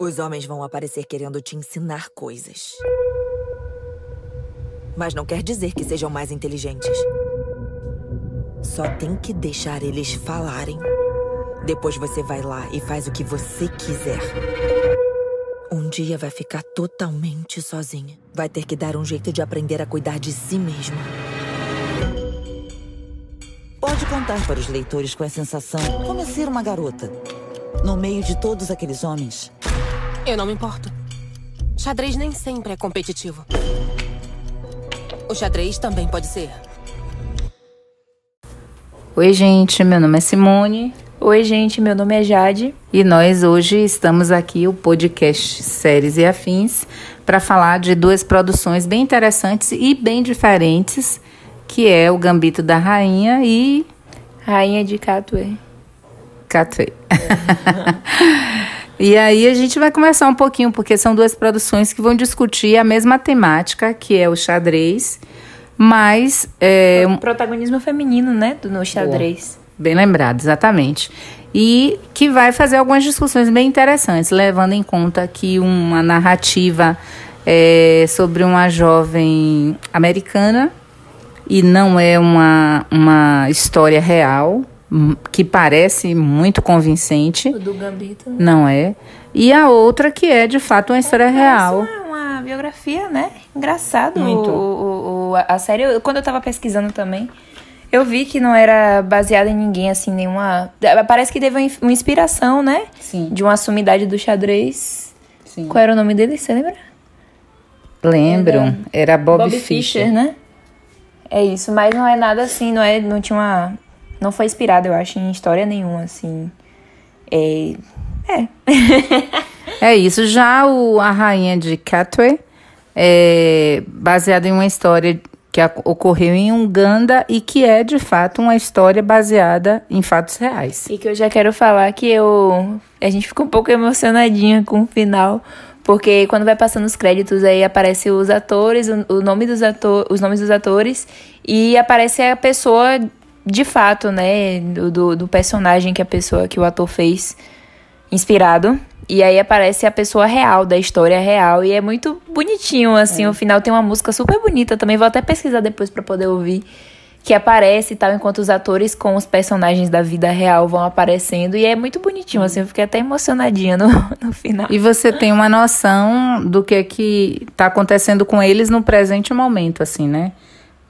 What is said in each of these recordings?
Os homens vão aparecer querendo te ensinar coisas. Mas não quer dizer que sejam mais inteligentes. Só tem que deixar eles falarem. Depois você vai lá e faz o que você quiser. Um dia vai ficar totalmente sozinha. Vai ter que dar um jeito de aprender a cuidar de si mesma. Pode contar para os leitores com a sensação como é ser uma garota. No meio de todos aqueles homens. Eu não me importo. Xadrez nem sempre é competitivo. O xadrez também pode ser. Oi, gente, meu nome é Simone. Oi, gente, meu nome é Jade. E nós hoje estamos aqui, o podcast Séries e Afins, para falar de duas produções bem interessantes e bem diferentes, que é o Gambito da Rainha e... Rainha de Catway. Catway. e aí a gente vai começar um pouquinho, porque são duas produções que vão discutir a mesma temática, que é o xadrez, mas... É, um protagonismo feminino, né, no xadrez. Boa. Bem lembrado, exatamente. E que vai fazer algumas discussões bem interessantes, levando em conta que uma narrativa é sobre uma jovem americana e não é uma, uma história real, que parece muito convincente. O do Gambito. Não é. E a outra que é, de fato, uma história real. Uma, uma biografia, né? Engraçado. Muito. O, o, a série, quando eu tava pesquisando também, eu vi que não era baseada em ninguém, assim, nenhuma. Parece que teve uma inspiração, né? Sim. De uma sumidade do xadrez. Sim. Qual era o nome dele? Você lembra? Lembro. Era, era Bob, Bob Fischer. Fischer, né? É isso, mas não é nada assim, não é. Não tinha uma. Não foi inspirado, eu acho, em história nenhuma, assim. É. É. é isso. Já o A Rainha de Catway é baseado em uma história que ocorreu em Uganda e que é de fato uma história baseada em fatos reais. E que eu já quero falar que eu a gente ficou um pouco emocionadinha com o final, porque quando vai passando os créditos aí aparece os atores, o, nome dos atores, os nomes dos atores e aparece a pessoa de fato, né, do, do personagem que a pessoa que o ator fez inspirado. E aí aparece a pessoa real, da história real. E é muito bonitinho, assim. É. O final tem uma música super bonita também. Vou até pesquisar depois para poder ouvir. Que aparece e tal, enquanto os atores com os personagens da vida real vão aparecendo. E é muito bonitinho, assim. Eu fiquei até emocionadinha no, no final. E você tem uma noção do que é que tá acontecendo com eles no presente momento, assim, né?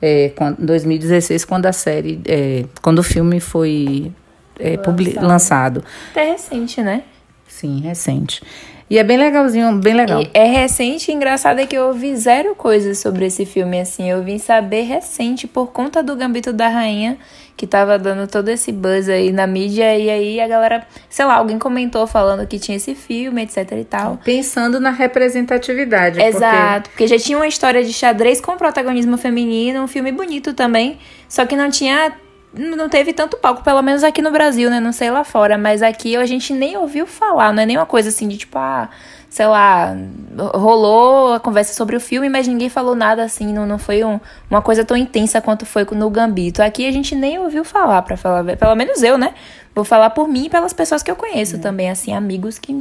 É, em 2016, quando a série. É, quando o filme foi é, lançado. lançado. Até recente, né? Sim, recente. E é bem legalzinho, bem legal. E é recente e engraçado é que eu ouvi zero coisas sobre esse filme, assim. Eu vim saber recente por conta do Gambito da Rainha, que tava dando todo esse buzz aí na mídia. E aí a galera, sei lá, alguém comentou falando que tinha esse filme, etc e tal. Pensando na representatividade. Exato, porque... porque já tinha uma história de xadrez com protagonismo feminino, um filme bonito também. Só que não tinha não teve tanto palco, pelo menos aqui no Brasil, né? Não sei lá fora, mas aqui a gente nem ouviu falar, não é nenhuma coisa assim de tipo, ah, sei lá, rolou a conversa sobre o filme, mas ninguém falou nada assim, não, não foi um, uma coisa tão intensa quanto foi no Gambito. Aqui a gente nem ouviu falar, para falar, pelo menos eu, né? Vou falar por mim e pelas pessoas que eu conheço é. também, assim, amigos que,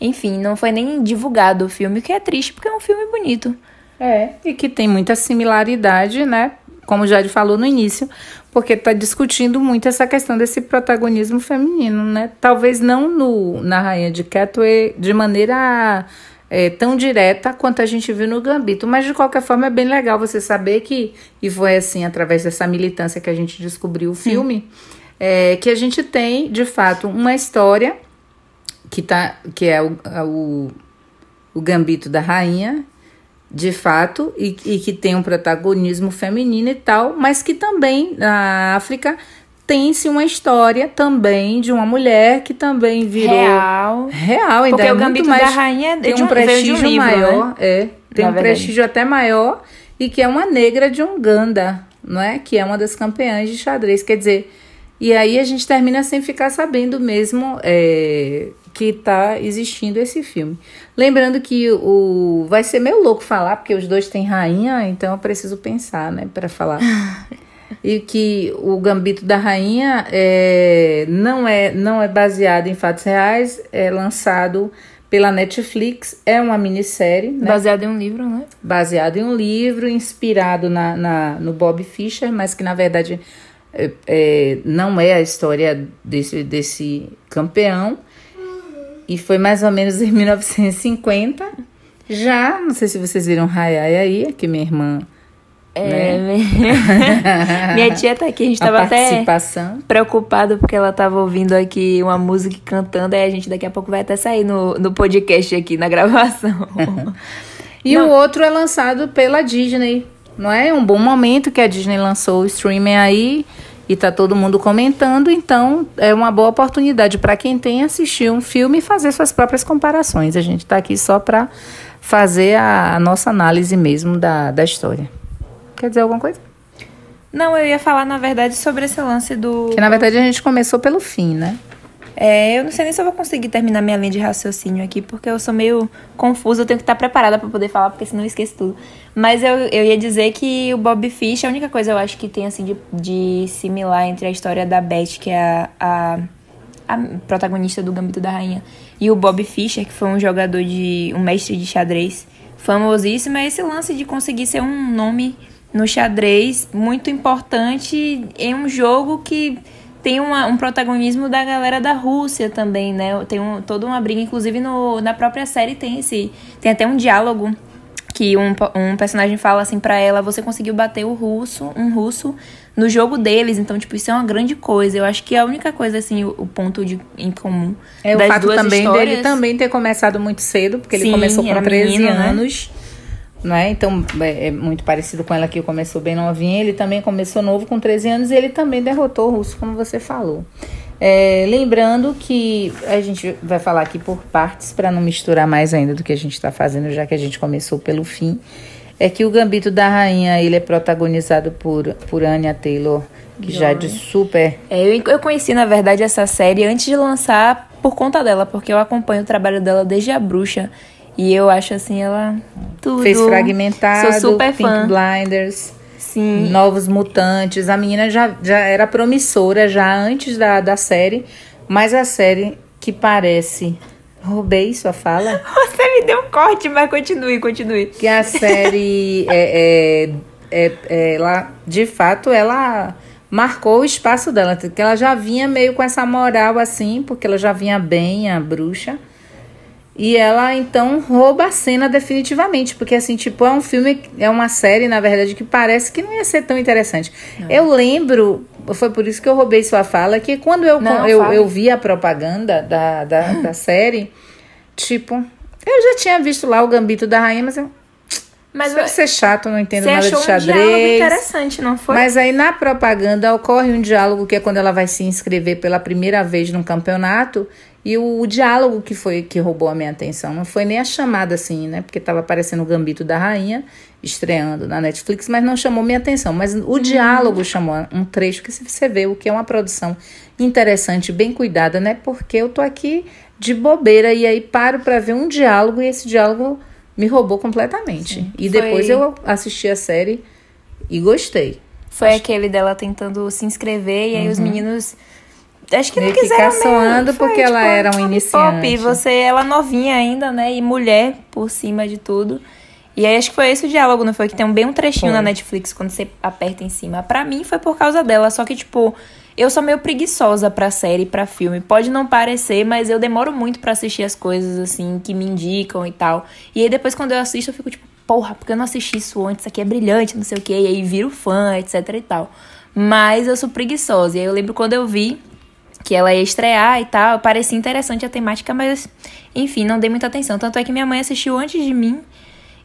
enfim, não foi nem divulgado o filme, o que é triste, porque é um filme bonito. É, e que tem muita similaridade, né? Como o Jade falou no início, porque está discutindo muito essa questão desse protagonismo feminino, né? Talvez não no, na Rainha de Catway de maneira é, tão direta quanto a gente viu no Gambito, mas de qualquer forma é bem legal você saber que, e foi assim, através dessa militância que a gente descobriu o filme, é, que a gente tem, de fato, uma história que, tá, que é o, o, o Gambito da Rainha, de fato, e, e que tem um protagonismo feminino e tal, mas que também na África tem-se uma história também de uma mulher que também virou real. Real, ainda Porque é o muito mais, da Rainha tem um, um prestígio um livro, maior, né? é, tem Na um verdade. prestígio até maior e que é uma negra de Uganda, não é? Que é uma das campeãs de xadrez, quer dizer, e aí a gente termina sem ficar sabendo mesmo é, que está existindo esse filme. Lembrando que o vai ser meio louco falar, porque os dois têm rainha, então eu preciso pensar, né, para falar. e que o Gambito da Rainha é, não, é, não é baseado em fatos reais, é lançado pela Netflix. É uma minissérie, né? Baseado em um livro, né? baseado em um livro inspirado na, na- no Bob Fischer, mas que na verdade é, é, não é a história desse, desse campeão. E foi mais ou menos em 1950. Já, não sei se vocês viram Hayai aí, que minha irmã. É, minha tia tá aqui, a gente a tava até preocupado porque ela tava ouvindo aqui uma música cantando, aí a gente daqui a pouco vai até sair no, no podcast aqui, na gravação. E o outro é lançado pela Disney. Não é É um bom momento que a Disney lançou o streaming aí e tá todo mundo comentando, então é uma boa oportunidade para quem tem assistir um filme e fazer suas próprias comparações. A gente tá aqui só para fazer a, a nossa análise mesmo da, da história. Quer dizer alguma coisa? Não, eu ia falar, na verdade, sobre esse lance do. Que na verdade a gente começou pelo fim, né? É, eu não sei nem se eu vou conseguir terminar minha linha de raciocínio aqui, porque eu sou meio confusa, eu tenho que estar preparada pra poder falar, porque senão eu esqueço tudo. Mas eu, eu ia dizer que o Bob Fish, a única coisa eu acho que tem assim de, de similar entre a história da Beth, que é a, a, a protagonista do Gambito da Rainha, e o Bob Fischer, que foi um jogador de. um mestre de xadrez famosíssimo, é esse lance de conseguir ser um nome no xadrez muito importante em um jogo que tem uma- um protagonismo da galera da Rússia também, né? Tem um, toda uma briga, inclusive no, na própria série tem esse. Tem até um diálogo que um, um personagem fala assim pra ela, você conseguiu bater o russo, um russo, no jogo deles. Então, tipo, isso é uma grande coisa. Eu acho que é a única coisa, assim, o, o ponto de, em comum. É o fato duas também histórias. dele também ter começado muito cedo, porque ele Sim, começou com era 13 menino, né? anos. Não é? Então é, é muito parecido com ela que começou bem novinha. Ele também começou novo com 13 anos e ele também derrotou o russo, como você falou. É, lembrando que a gente vai falar aqui por partes para não misturar mais ainda do que a gente está fazendo, já que a gente começou pelo fim. É que o Gambito da Rainha ele é protagonizado por, por Anya Taylor, que já é de super É, eu, eu conheci, na verdade, essa série antes de lançar por conta dela, porque eu acompanho o trabalho dela desde a bruxa. E eu acho assim, ela. Tudo. Fez fragmentado, Sou super Pink fã. Blinders, Sim. Novos Mutantes. A menina já, já era promissora já antes da, da série, mas a série que parece. Roubei sua fala. Você me deu um corte, mas continue, continue. Que a série é, é, é, ela, de fato, ela marcou o espaço dela. Que ela já vinha meio com essa moral assim, porque ela já vinha bem, a bruxa. E ela então rouba a cena definitivamente, porque assim, tipo, é um filme, é uma série, na verdade, que parece que não ia ser tão interessante. Eu lembro, foi por isso que eu roubei sua fala, que quando eu, Não, eu, eu vi a propaganda da, da, da série, tipo, eu já tinha visto lá o Gambito da Rainha, mas eu. Mas Deve ser chato, não entendo você nada achou de um diálogo xadrez. interessante, não foi? Mas aí na propaganda ocorre um diálogo que é quando ela vai se inscrever pela primeira vez num campeonato. E o, o diálogo que foi que roubou a minha atenção não foi nem a chamada assim, né? Porque tava aparecendo o Gambito da Rainha estreando na Netflix, mas não chamou minha atenção. Mas o diálogo chamou um trecho que se você vê o que é uma produção interessante, bem cuidada, né? Porque eu tô aqui de bobeira e aí paro para ver um diálogo e esse diálogo me roubou completamente. e Foi- depois eu assisti a série e gostei. Foi aquele dela tentando se inscrever e aí os meninos. Acho que não quiseram mesmo. Foi, porque ela era um pop, iniciante. você, ela novinha ainda, né? E mulher por cima de tudo. E aí acho que foi esse o diálogo, não foi? Que tem um, bem um trechinho Foi. na Netflix quando você aperta em cima. Pra mim foi por causa dela, só que, tipo, eu sou meio preguiçosa pra série, pra filme. Pode não parecer, mas eu demoro muito pra assistir as coisas, assim, que me indicam e tal. E aí depois quando eu assisto, eu fico tipo, porra, porque eu não assisti isso antes? Isso aqui é brilhante, não sei o quê. E aí viro fã, etc e tal. Mas eu sou preguiçosa. E aí eu lembro quando eu vi que ela ia estrear e tal, parecia interessante a temática, mas enfim, não dei muita atenção. Tanto é que minha mãe assistiu antes de mim.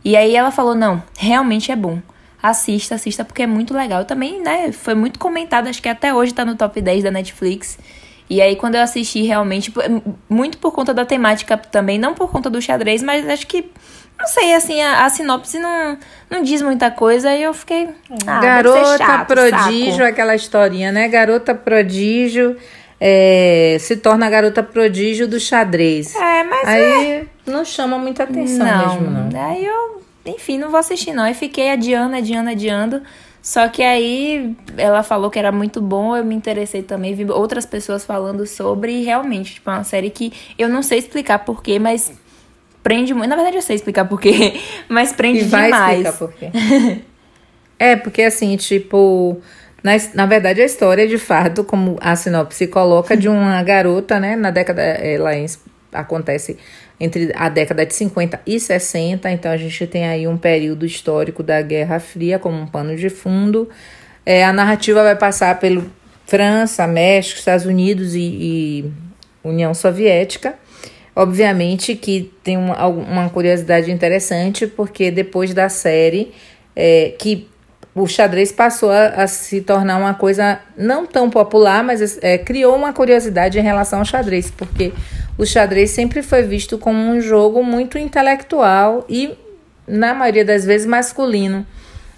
E aí ela falou: não, realmente é bom. Assista, assista, porque é muito legal. Também, né, foi muito comentado, acho que até hoje tá no top 10 da Netflix. E aí, quando eu assisti, realmente, muito por conta da temática também, não por conta do xadrez, mas acho que, não sei, assim, a, a sinopse não, não diz muita coisa e eu fiquei. Ah, Garota chato, prodígio, saco. aquela historinha, né? Garota prodígio é, se torna a garota prodígio do xadrez. É, mas Aí não chama muita atenção não, mesmo, não. Aí eu, enfim, não vou assistir não. Aí fiquei adiando, adiando, adiando. Só que aí ela falou que era muito bom, eu me interessei também, vi outras pessoas falando sobre e realmente, tipo, é uma série que eu não sei explicar porquê, mas prende muito. Na verdade, eu sei explicar por quê, mas prende E vai demais. explicar por quê. é, porque assim, tipo. Na, na verdade, a história, de fato, como a sinopse coloca, de uma garota, né? Na década. Ela acontece entre a década de 50 e 60, então a gente tem aí um período histórico da Guerra Fria como um pano de fundo. É, a narrativa vai passar pelo França, México, Estados Unidos e, e União Soviética. Obviamente que tem uma, uma curiosidade interessante, porque depois da série, é, que o xadrez passou a, a se tornar uma coisa não tão popular, mas é, criou uma curiosidade em relação ao xadrez, porque o xadrez sempre foi visto como um jogo muito intelectual e, na maioria das vezes, masculino.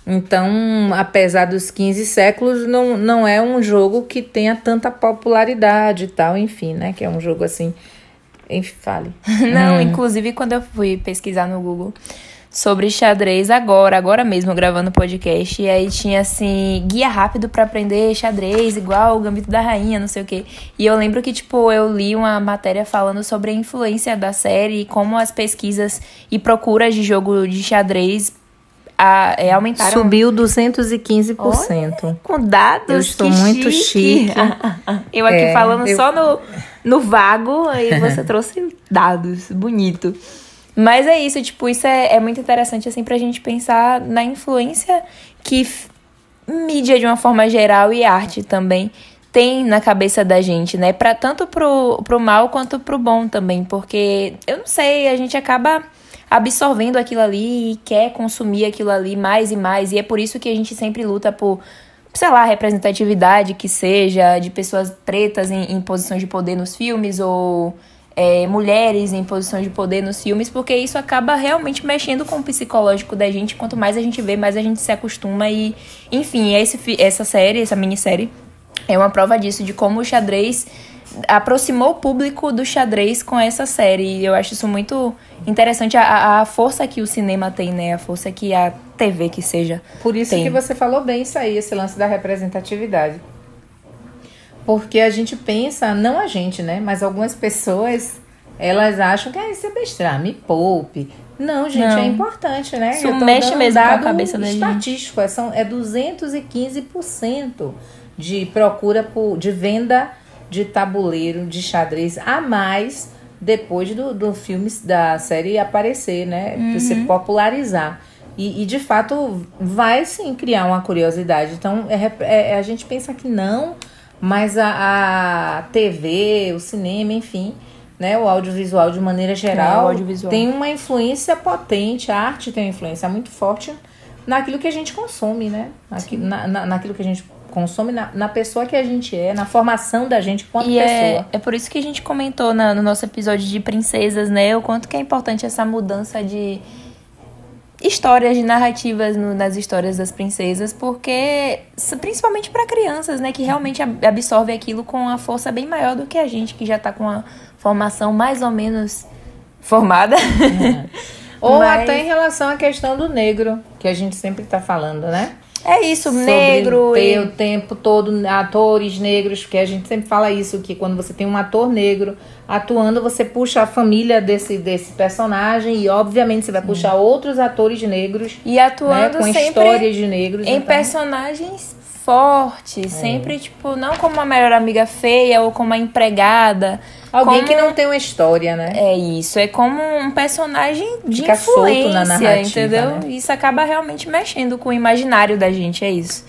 Então, apesar dos 15 séculos, não, não é um jogo que tenha tanta popularidade e tal, enfim, né? Que é um jogo assim. Enfim, fale. Não, inclusive quando eu fui pesquisar no Google sobre xadrez agora, agora mesmo gravando podcast, e aí tinha assim, guia rápido pra aprender xadrez, igual o Gambito da Rainha, não sei o quê. E eu lembro que tipo, eu li uma matéria falando sobre a influência da série e como as pesquisas e procuras de jogo de xadrez a, é, aumentaram Subiu 215%. com dados. Eu estou muito chique. eu aqui É, falando eu- só no, no vago, aí você trouxe dados. Bonito. Mas é isso, tipo, isso é, é muito interessante, assim, pra gente pensar na influência que mídia, de uma forma geral, e arte também tem na cabeça da gente, né? Pra, tanto pro, pro mal quanto pro bom também, porque, eu não sei, a gente acaba absorvendo aquilo ali e quer consumir aquilo ali mais e mais, e é por isso que a gente sempre luta por sei lá, representatividade que seja, de pessoas pretas em, em posições de poder nos filmes, ou é, mulheres em posições de poder nos filmes, porque isso acaba realmente mexendo com o psicológico da gente. Quanto mais a gente vê, mais a gente se acostuma. E, enfim, esse, essa série, essa minissérie, é uma prova disso, de como o xadrez aproximou o público do xadrez com essa série. E eu acho isso muito interessante, a, a força que o cinema tem, né? A força que a TV, que seja, Por isso tem. que você falou bem isso aí, esse lance da representatividade. Porque a gente pensa, não a gente, né? Mas algumas pessoas, elas acham que ah, isso é besteira, me poupe. Não, gente, Não. é importante, né? Isso mexe mesmo com a dado cabeça da gente. estatístico, é, são, é 215% de procura por, de venda de tabuleiro, de xadrez a mais depois do, do filme, da série aparecer, né? Pra se Uhum. popularizar. E, e, de fato vai sim criar uma curiosidade. Então é é- a gente pensa que não, mas a, a TV, o cinema, enfim, né, o audiovisual de maneira É, geral audiovisual. tem uma influência potente, a arte tem uma influência muito forte naquilo que a gente consome, né? Aqui, na, na- naquilo que a gente consome, na, na pessoa que a gente é, na formação da gente quanto E é, pessoa. é por isso que a gente comentou na- no nosso episódio de princesas, né? O quanto que é importante essa mudança de histórias, de narrativas no- nas histórias das princesas, porque principalmente para crianças, né? Que realmente ab- absorvem aquilo com uma força bem maior do que a gente, que já tá com a formação mais ou menos formada. Ou Mas- até em relação à questão do negro, que a gente sempre tá falando, né? É isso, Sobre negro ter e o tempo todo atores negros, porque a gente sempre fala isso, que quando você tem um ator negro atuando, você puxa a família desse, desse personagem e obviamente você vai puxar outros atores negros, e né, atuando com sempre histórias de negros. em então- personagens fortes, sempre tipo não como uma melhor amiga feia ou como uma empregada, Alguém como- que não tem uma história, né? É isso, é como um personagem de Fica solto influência, na narrativa, entendeu? né? Isso acaba realmente mexendo com o imaginário da gente, é isso.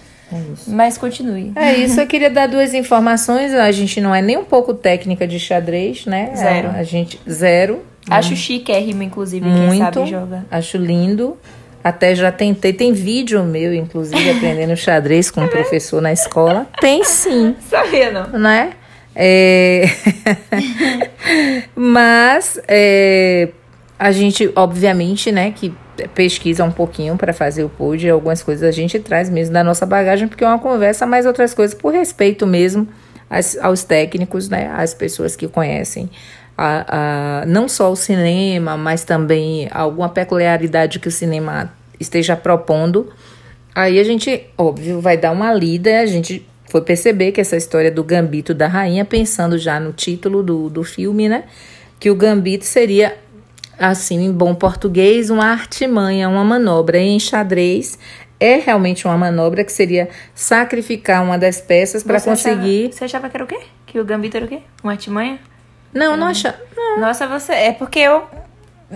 Mas continue. É isso, eu queria dar duas informações. A gente não é nem um pouco técnica de xadrez, né? Zero. A gente zero. Acho chiquérrimo, inclusive, quem muito. sabe joga. Acho lindo. Até já tentei. Tem vídeo meu, inclusive, aprendendo xadrez com um professor na escola. Tem sim, Sabia, não? né? É... Mas é, a gente, obviamente, né, que pesquisa um pouquinho para fazer o pod, algumas coisas a gente traz mesmo da nossa bagagem, porque é uma conversa, mas outras coisas por respeito mesmo às- aos técnicos, né, às pessoas que conhecem a, a- não só o cinema, mas também alguma peculiaridade que o cinema esteja propondo. Aí a gente, óbvio, vai dar uma lida, a gente foi perceber que essa história do Gambito da Rainha, pensando já no título do, do filme, né? Que o Gambito seria assim, em bom português, uma artimanha, uma manobra. E em xadrez é realmente uma manobra que seria sacrificar uma das peças para conseguir. Achava, você achava que era o quê? Que o gambito era o quê? Uma artimanha? Não, não achava. Nossa, você. É porque eu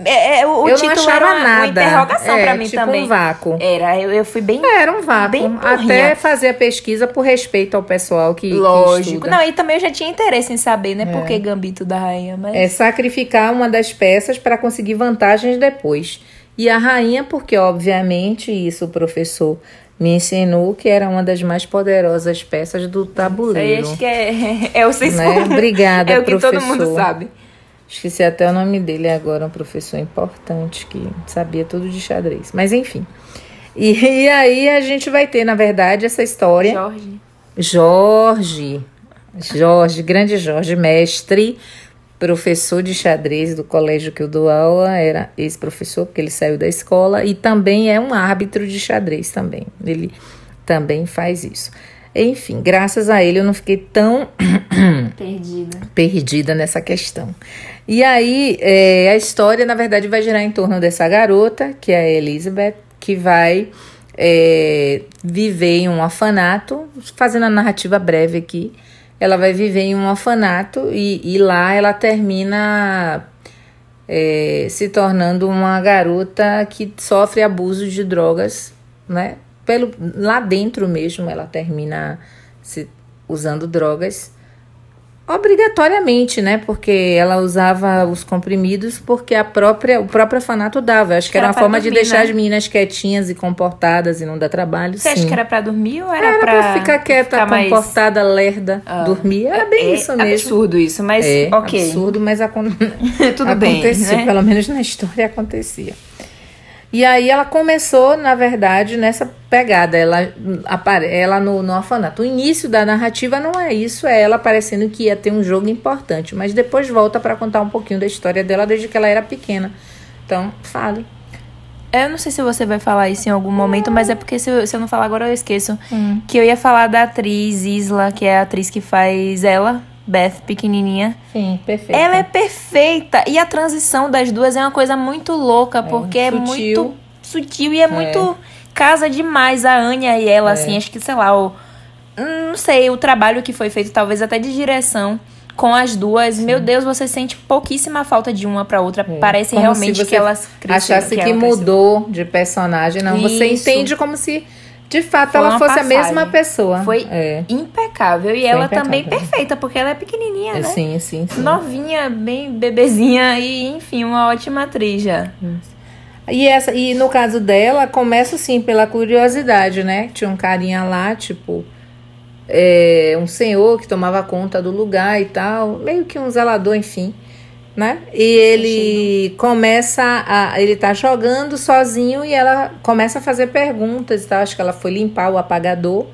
é, é, o eu título não achava era uma, nada. uma interrogação é, pra mim tipo também. um vácuo. Era, eu, eu fui bem. Era um vácuo. Até fazer a pesquisa por respeito ao pessoal que. que Lógico. estuda. Não, e também eu já tinha interesse em saber, né? Por que Gambito da Rainha, mas. É sacrificar uma das peças para conseguir vantagens depois. E a rainha, porque obviamente isso o professor me ensinou que era uma das mais poderosas peças do Isso aí tabuleiro. acho que é, é o senso Né? Obrigada, É o que todo professor. mundo sabe. Esqueci até o nome dele agora, um professor importante que sabia tudo de xadrez. Mas enfim. E, e aí a gente vai ter, na verdade, essa história. Jorge. Jorge, Jorge, grande Jorge, mestre, professor de xadrez do colégio que eu dou aula, era ex-professor, porque ele saiu da escola, e também é um árbitro de xadrez também. Ele também faz isso. Enfim, graças a ele eu não fiquei tão Perdida. perdida nessa questão. E aí, é, a história, na verdade, vai girar em torno dessa garota, que é a Elizabeth, que vai é, viver em um orfanato, fazendo a narrativa breve aqui. Ela vai viver em um orfanato e, e lá ela termina é, se tornando uma garota que sofre abuso de drogas, né? Pelo, lá dentro mesmo ela termina se, usando drogas obrigatoriamente, né? Porque ela usava os comprimidos porque a própria, o próprio orfanato dava. Acho que era, Era uma forma de dormir, deixar né? as meninas quietinhas e comportadas e não dar trabalho. Você sim. acha que era pra dormir ou era, Era pra, pra ficar quieta, ficar mais- comportada, lerda, Ah. dormir. Era bem é, isso mesmo. absurdo isso, mas É, ok. absurdo, mas acon... Tudo bem, né? pelo menos na história acontecia. E aí ela começou, na verdade, nessa pegada. Ela, ela no, no orfanato. O início da narrativa não é isso, é ela parecendo que ia ter um jogo importante. Mas depois volta para contar um pouquinho da história dela desde que ela era pequena. Então, fale. Eu não sei se você vai falar isso em algum momento, mas é porque se eu, se eu não falar agora eu esqueço. Hum. Que eu ia falar da atriz Isla, que é a atriz que faz ela, Beth, pequenininha. Sim, perfeito. Ela é perfeita. E a transição das duas é uma coisa muito louca, porque é, sutil. muito sutil e é, muito. Casa demais a Anya e ela, É. assim. Acho que, sei lá, o. Não sei, o trabalho que foi feito, talvez até de direção. Com as duas, meu Deus, você sente pouquíssima falta de uma pra outra. Parece É. Como realmente você que elas cresceram. Achasse que, cresceu. mudou de personagem. Não, você Isso. entende como se de fato Foi ela fosse a passagem. mesma pessoa. Foi É. impecável. E Foi ela impecável. também perfeita, porque ela é pequenininha, né? Sim, sim, sim. Novinha, bem bebezinha e, enfim, uma ótima atriz já. E, essa, e no caso dela, começa sim pela curiosidade, né? Tinha um carinha lá, tipo, é, um senhor que tomava conta do lugar e tal, meio que um zelador, enfim, né? E ele começa a. Ele tá jogando sozinho e ela começa a fazer perguntas e tal. Acho que ela foi limpar o apagador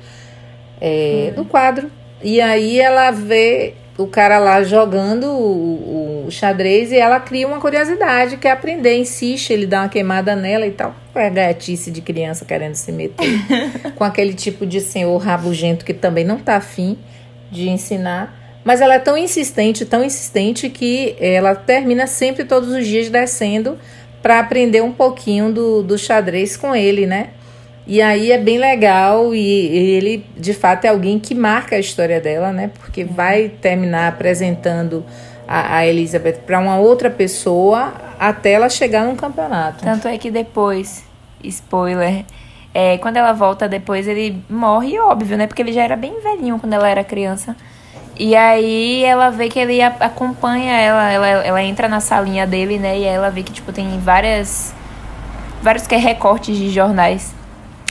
é, do quadro. E aí ela vê o cara lá jogando o, o xadrez e ela cria uma curiosidade, quer aprender, insiste, ele dá uma queimada nela e tal. É gatice de criança querendo se meter com aquele tipo de senhor rabugento que também não tá afim de ensinar. Mas ela é tão insistente, tão insistente que ela termina sempre todos os dias descendo para aprender um pouquinho do, do xadrez com ele, né? E aí é bem legal e, e ele, de fato, é alguém que marca a história dela, né? Porque vai terminar apresentando a, a Elizabeth para uma outra pessoa até ela chegar num campeonato. Tanto é que depois, spoiler, é, quando ela volta depois, ele morre, óbvio, né? Porque ele já era bem velhinho quando ela era criança. E aí ela vê que ele acompanha ela, ela, ela entra na salinha dele, né? E ela vê que, tipo, tem várias. Vários que é recortes de jornais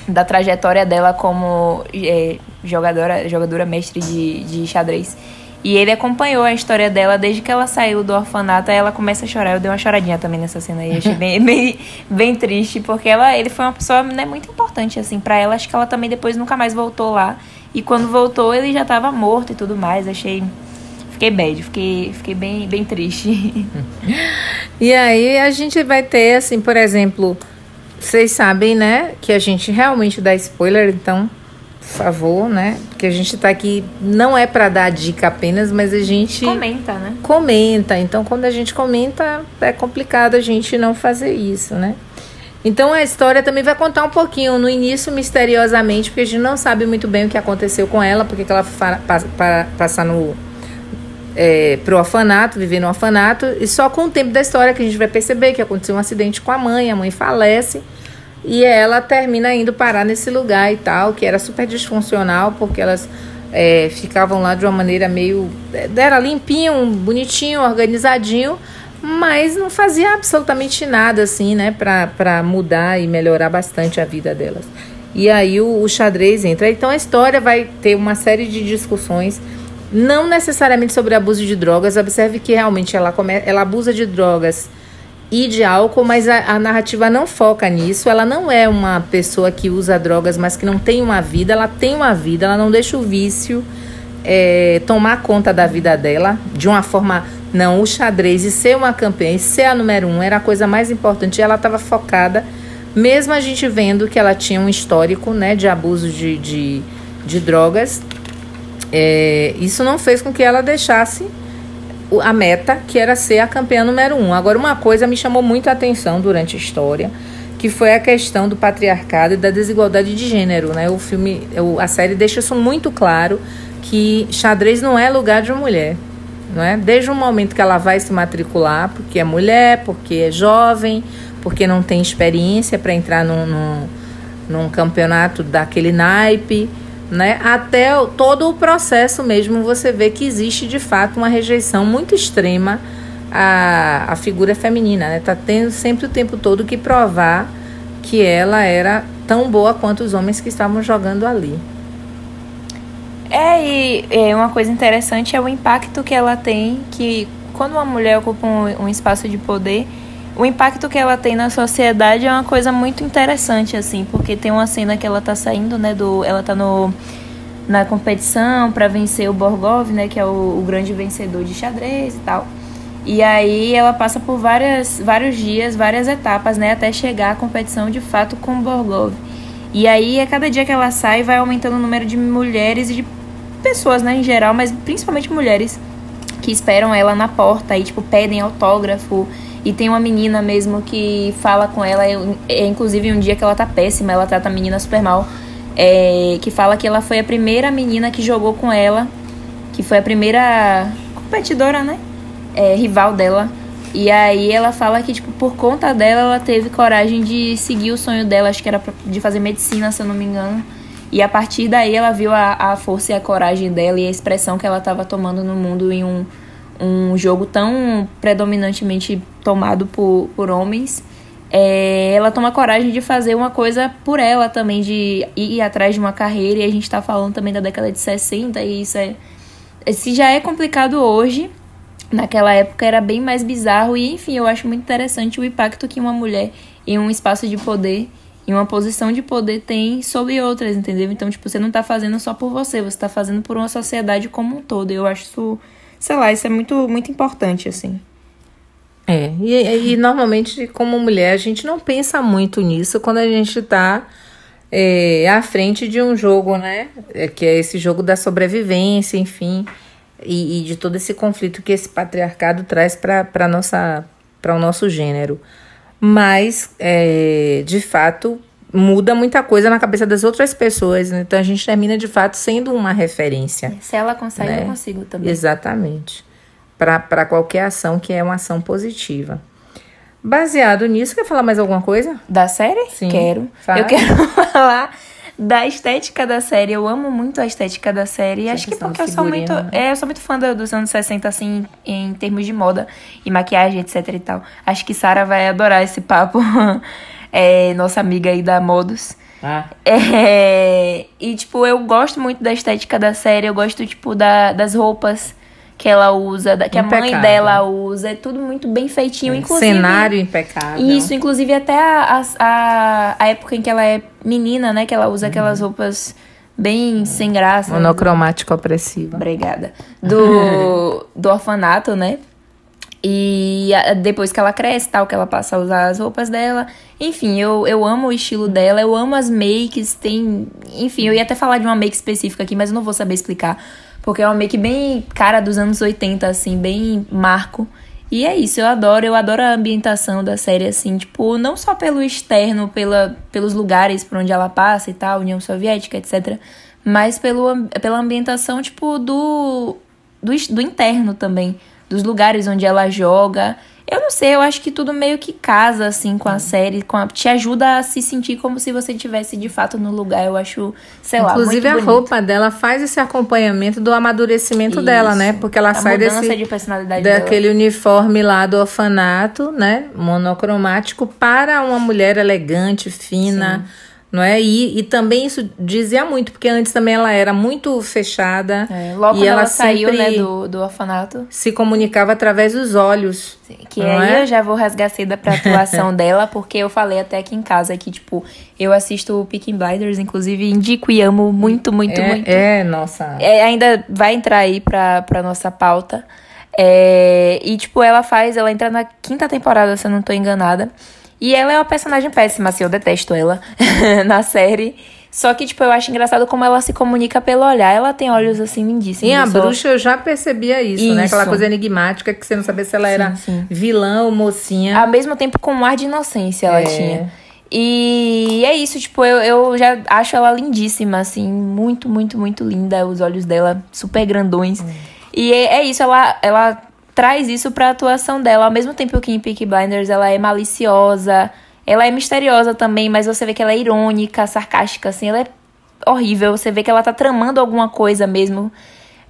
da trajetória dela como é, jogadora, jogadora mestre de, de xadrez. E ele acompanhou a história dela desde que ela saiu do orfanato, aí ela começa a chorar. Eu dei uma choradinha também nessa cena aí, achei bem, bem, bem triste, porque ela, ele foi uma pessoa né, muito importante, assim, pra ela. Acho que ela também depois nunca mais voltou lá. E quando voltou, ele já tava morto e tudo mais. Achei. Fiquei bad, fiquei, fiquei bem, bem triste. E aí a gente vai ter, assim, por exemplo, vocês sabem, né, que a gente realmente dá spoiler, então por favor, né? Porque a gente tá aqui não é para dar dica apenas, mas a gente Comenta, né? comenta. Então, quando a gente comenta, é complicado a gente não fazer isso, né? Então, a história também vai contar um pouquinho no início, misteriosamente, porque a gente não sabe muito bem o que aconteceu com ela, porque que ela passar no é, pro orfanato, viver no orfanato, e só com o tempo da história que a gente vai perceber que aconteceu um acidente com a mãe, a mãe falece. E ela termina indo parar nesse lugar e tal, que era super disfuncional, porque elas é, ficavam lá de uma maneira meio. Era limpinho, bonitinho, organizadinho, mas não fazia absolutamente nada, assim, né, pra, pra mudar e melhorar bastante a vida delas. E aí o, o xadrez entra. Então a história vai ter uma série de discussões, não necessariamente sobre abuso de drogas. Observe que realmente ela, come, ela abusa de drogas e de álcool, mas a, a, narrativa não foca nisso. Ela não é uma pessoa que usa drogas, mas que não tem uma vida. Ela tem uma vida, ela não deixa o vício é, tomar conta da vida dela de uma forma. Não, o xadrez e ser uma campeã e ser a número um era a coisa mais importante. E ela estava focada, mesmo a gente vendo que ela tinha um histórico né, de abuso de, de, de drogas. É, isso não fez com que ela deixasse a meta, que era ser a campeã número um. Agora, uma coisa me chamou muito a atenção durante a história, que foi a questão do patriarcado e da desigualdade de gênero. Né? O filme, a série deixa isso muito claro, que xadrez não é lugar de uma mulher. Não é? Desde o momento que ela vai se matricular, porque é mulher, porque é jovem, porque não tem experiência para entrar num, num, num campeonato daquele naipe, né? Até todo o processo mesmo você vê que existe de fato uma rejeição muito extrema à, à figura feminina, né? Tá tendo sempre o tempo todo que provar que ela era tão boa quanto os homens que estavam jogando ali. É, e é, uma coisa interessante é o impacto que ela tem, que quando uma mulher ocupa um, um espaço de poder, o impacto que ela tem na sociedade é uma coisa muito interessante, assim, porque tem uma cena que ela tá saindo, né, do... Ela tá no, na competição para vencer o Borgov, né, que é o, o, grande vencedor de xadrez e tal. E aí ela passa por várias, vários dias, várias etapas, né, até chegar à competição de fato com o Borgov. E aí, a cada dia que ela sai, vai aumentando o número de mulheres e de pessoas, né, em geral, mas principalmente mulheres que esperam ela na porta e, tipo, pedem autógrafo e tem uma menina mesmo que fala com ela, é, inclusive um dia que ela tá péssima, ela trata a menina super mal. É, que fala que ela foi a primeira menina que jogou com ela, que foi a primeira competidora, né? É, rival dela. E aí ela fala que, tipo, por conta dela, ela teve coragem de seguir o sonho dela, acho que era de fazer medicina, se eu não me engano. E a partir daí ela viu a, a força e a coragem dela e a expressão que ela estava tomando no mundo em um um jogo tão predominantemente tomado por, por homens, é, ela toma coragem de fazer uma coisa por ela também, de ir atrás de uma carreira. E a gente está falando também da década de 60, e isso é. Se já é complicado hoje, naquela época era bem mais bizarro. E enfim, eu acho muito interessante o impacto que uma mulher em um espaço de poder, em uma posição de poder, tem sobre outras, entendeu? Então, tipo, você não está fazendo só por você, você está fazendo por uma sociedade como um todo. Eu acho isso sei lá, isso é muito, muito importante, assim. É, e, e normalmente, como mulher, a gente não pensa muito nisso quando a gente tá é, à frente de um jogo, né? É, que é esse jogo da sobrevivência, enfim, e, e de todo esse conflito que esse patriarcado traz para o nosso gênero. Mas, é, de fato, muda muita coisa na cabeça das outras pessoas. Né? Então a gente termina de fato sendo uma referência. Se ela consegue, né? eu consigo também. Exatamente. Para qualquer ação que é uma ação positiva. Baseado nisso, quer falar mais alguma coisa? Da série? Sim. Quero. Fala. Eu quero falar da estética da série. Eu amo muito a estética da série. Essa Acho que porque eu sou muito. É, eu sou muito fã dos anos 60, assim, em termos de moda e maquiagem, etc e tal. Acho que Sara vai adorar esse papo. é, nossa amiga aí da Modus. Ah. É, e, tipo, eu gosto muito da estética da série, eu gosto, tipo, da, das roupas que ela usa, que impecável. a mãe dela usa, é tudo muito bem feitinho, é, inclusive... Cenário impecável. Isso, inclusive até a, a, a, época em que ela é menina, né, que ela usa uhum. aquelas roupas bem sem graça. Monocromático opressivo. Obrigada. Do, do orfanato, né? E a- depois que ela cresce, tal, que ela passa a usar as roupas dela. Enfim, eu, eu amo o estilo dela, eu amo as makes, tem... Enfim, eu ia até falar de uma make específica aqui, mas eu não vou saber explicar. Porque é uma make bem cara dos anos 80, assim, bem marco. E é isso, eu adoro, eu adoro a ambientação da série, assim, tipo, não só pelo externo, pela, pelos lugares por onde ela passa e tal, União Soviética, etc. Mas pelo, pela ambientação, tipo, do, do, do interno também. Dos lugares onde ela joga. Eu não sei, eu acho que tudo meio que casa, assim, com a série. Com a- te ajuda a se sentir como se você estivesse de fato no lugar. Eu acho, sei lá, Inclusive, a bonito. roupa dela faz esse acompanhamento do amadurecimento Isso. dela, né? Porque ela a sai desse. de personalidade dela. daquele uniforme lá do orfanato, né? Monocromático, para uma mulher elegante, fina, não é? E, e também isso dizia muito, porque antes também ela era muito fechada. É, logo e ela ela saiu, né, do, do orfanato. se comunicava através dos olhos. Que aí é? eu já vou rasgar seda pra atuação dela, porque eu falei até aqui em casa que, tipo, eu assisto o Peaky Blinders, inclusive indico e amo muito, muito, é, muito. é, nossa. É, ainda vai entrar aí pra, pra nossa pauta. É, e, tipo, ela faz, ela entra na quinta temporada, se eu não tô enganada. E ela é uma personagem péssima, assim, eu detesto ela na série. Só que, tipo, eu acho engraçado como ela se comunica pelo olhar. Ela tem olhos, assim, lindíssimos. Em A sou- Bruxa eu já percebia isso, né? Aquela Isso. coisa enigmática que você não sabia se ela era sim. vilã ou mocinha. Ao mesmo tempo com um ar de inocência ela É. tinha. E é isso, tipo, eu, eu já acho ela lindíssima, assim, muito, muito, muito linda. Os olhos dela super grandões. E é, é isso, ela, ela traz isso pra atuação dela. Ao mesmo tempo que em Peaky Blinders ela é maliciosa, ela é misteriosa também, mas você vê que ela é irônica, sarcástica, assim, ela é horrível. Você vê que ela tá tramando alguma coisa mesmo.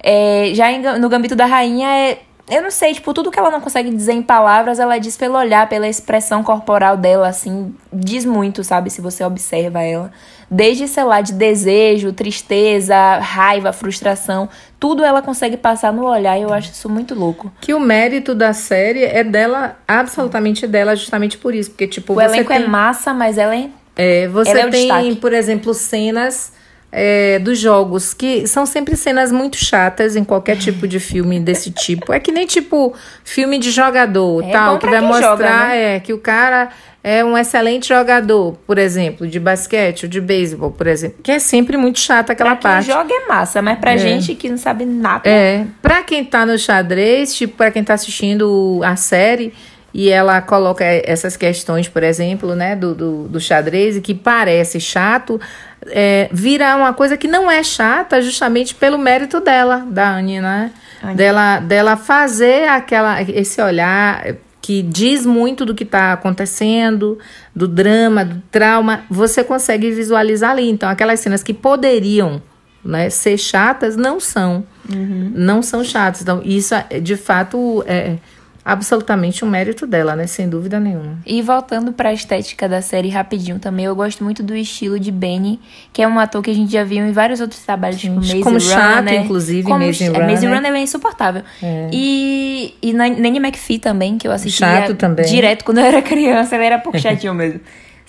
É, já em no Gambito da Rainha é. Eu não sei, tipo, tudo que ela não consegue dizer em palavras, ela diz pelo olhar, pela expressão corporal dela, assim, diz muito, sabe? Se você observa ela. Desde, sei lá, de desejo, tristeza, raiva, frustração, tudo ela consegue passar no olhar e eu acho isso muito louco. Que o mérito da série é dela, absolutamente dela, justamente por isso. Porque, tipo, O elenco tem, é massa, mas ela é. é, você ela é tem, destaque. por exemplo, cenas é, dos jogos que são sempre cenas muito chatas em qualquer tipo de filme desse tipo. É que nem tipo filme de jogador, É tal, que vai mostrar joga, né? é, que o cara é um excelente jogador, por exemplo, de basquete ou de beisebol, por exemplo. Que é sempre muito chata aquela Pra quem parte. joga é massa, mas pra gente que não sabe nada. É, pra quem tá no xadrez, tipo, pra quem tá assistindo a série e ela coloca essas questões, por exemplo, né, do, do, do xadrez, e que parece chato, é, vira uma coisa que não é chata justamente pelo mérito dela, da Anne, né? Dela, dela fazer aquela, esse olhar que diz muito do que está acontecendo, do drama, do trauma, você consegue visualizar ali. Então, aquelas cenas que poderiam né, ser chatas não são. Não são chatas. Então, isso, é, de fato, é absolutamente um mérito dela, né? Sem dúvida nenhuma. E voltando pra estética da série rapidinho também, eu gosto muito do estilo de Benny, que é um ator que a gente já viu em vários outros trabalhos, tipo Maze Como chato, Runner. inclusive, como Maze ch- Maze Runner. Runner é insuportável. E, e Nan- Nanny McPhee também, que eu assistia Chato também. direto quando eu era criança, ele era pouco chatinho mesmo.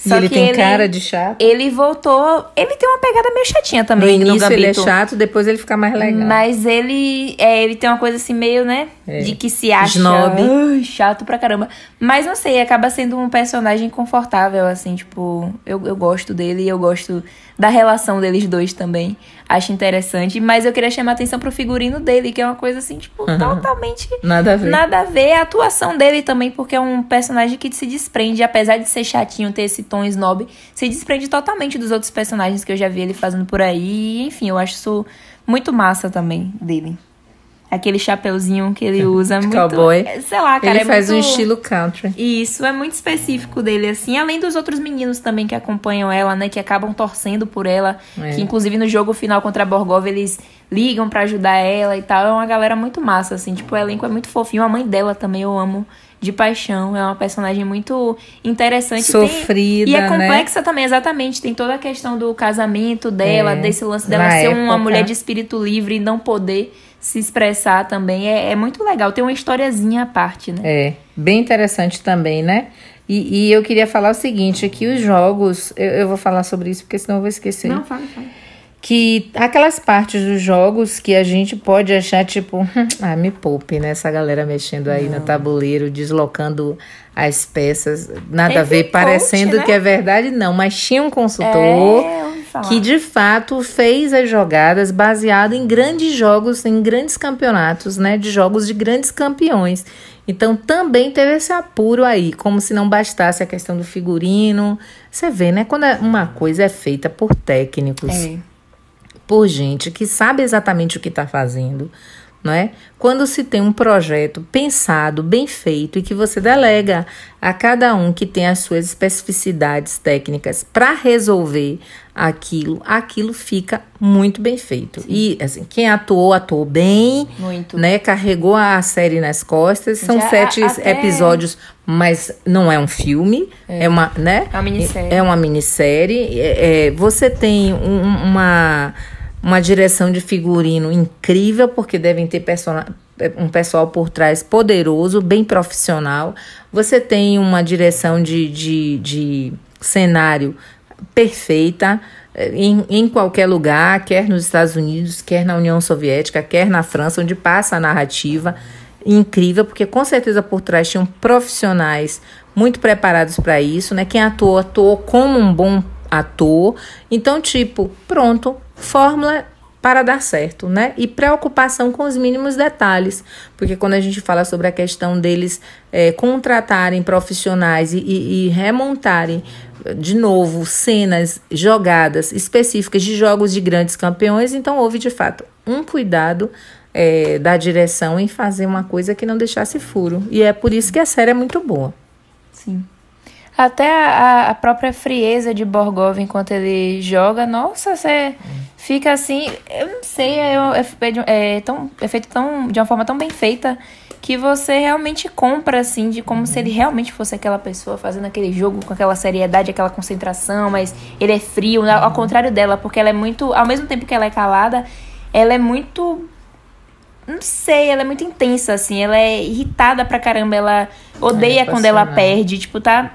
E ele tem cara de chato. Ele voltou... Ele tem uma pegada meio chatinha também no, início ele é chato, depois ele fica mais legal. Mas ele, é, ele tem uma coisa assim meio, né? De que se acha Snob. chato pra caramba. Mas não sei, acaba sendo um personagem confortável, assim, tipo, eu, eu gosto dele e eu gosto da relação deles dois também. Acho interessante. Mas eu queria chamar a atenção pro figurino dele, que é uma coisa assim, tipo, totalmente Nada a ver. Nada a ver a atuação dele também, porque é um personagem que se desprende, apesar de ser chatinho, ter esse tom snob, se desprende totalmente dos outros personagens que eu já vi ele fazendo por aí. Enfim, eu acho isso muito massa também dele. Aquele chapeuzinho que ele usa muito. Cowboy. Sei lá, cara. ele é faz um muito- estilo country. e Isso é muito específico dele, assim, além dos outros meninos também que acompanham ela, né, que acabam torcendo por ela, É. que inclusive no jogo final contra a Borgov eles ligam pra ajudar ela e tal, é uma galera muito massa, assim, tipo, o elenco é muito fofinho, a mãe dela também eu amo de paixão, é uma personagem muito interessante. Tem- Sofrida, E é né? complexa também, exatamente, tem toda a questão do casamento dela, É. desse lance dela Na ser uma época. mulher de espírito livre e não poder se expressar também, é, é muito legal, tem uma historiazinha à parte, né? É, bem interessante também, né? E, e eu queria falar o seguinte, que os jogos, eu, eu vou falar sobre isso porque senão eu vou esquecer. Não, fala, fala. Que aquelas partes dos jogos que a gente pode achar tipo, ah, me poupe, né? Essa galera mexendo aí Não. no tabuleiro, deslocando as peças, nada a ver, coach, parecendo né? que é verdade, não, mas tinha um consultor é, que de fato fez as jogadas baseado em grandes jogos, em grandes campeonatos, né? De jogos de grandes campeões. Então também teve esse apuro aí, como se não bastasse a questão do figurino. Você vê, né? Quando é uma coisa é feita por técnicos. É por gente que sabe exatamente o que está fazendo, não é? Quando se tem um projeto pensado, bem feito e que você delega a cada um que tem as suas especificidades técnicas para resolver aquilo, aquilo fica muito bem feito. Sim. E assim, quem atuou, atuou bem, muito. né? Carregou a série nas costas. São Já, sete até... episódios, mas não é um filme, é, é uma, né? É uma minissérie. É uma minissérie. É, é, você tem um, uma uma direção de figurino incrível, porque devem ter um pessoal por trás poderoso, bem profissional. Você tem uma direção de, de, de cenário perfeita eh, em, em qualquer lugar, quer nos Estados Unidos, quer na União Soviética, quer na França, onde passa a narrativa incrível, porque com certeza por trás tinham profissionais muito preparados para isso, né? Quem atuou, atuou como um bom ator. Então, tipo, pronto, fórmula para dar certo, né? E preocupação com os mínimos detalhes, porque quando a gente fala sobre a questão deles é, contratarem profissionais e, e, e remontarem de novo cenas jogadas específicas de jogos de grandes campeões, então houve de fato um cuidado é, da direção em fazer uma coisa que não deixasse furo. E é por isso que a série é muito boa. Sim. Até a, a própria frieza de Borgov enquanto ele joga, nossa, você fica assim, eu não sei, é, é, é, tão, é feito tão, de uma forma tão bem feita que você realmente compra, assim, de como se ele realmente fosse aquela pessoa fazendo aquele jogo com aquela seriedade, aquela concentração, mas ele é frio, ao contrário dela, porque ela é muito, ao mesmo tempo que ela é calada, ela é muito não sei, ela é muito intensa, assim, ela é irritada pra caramba, ela odeia é, quando ela perde, tipo, tá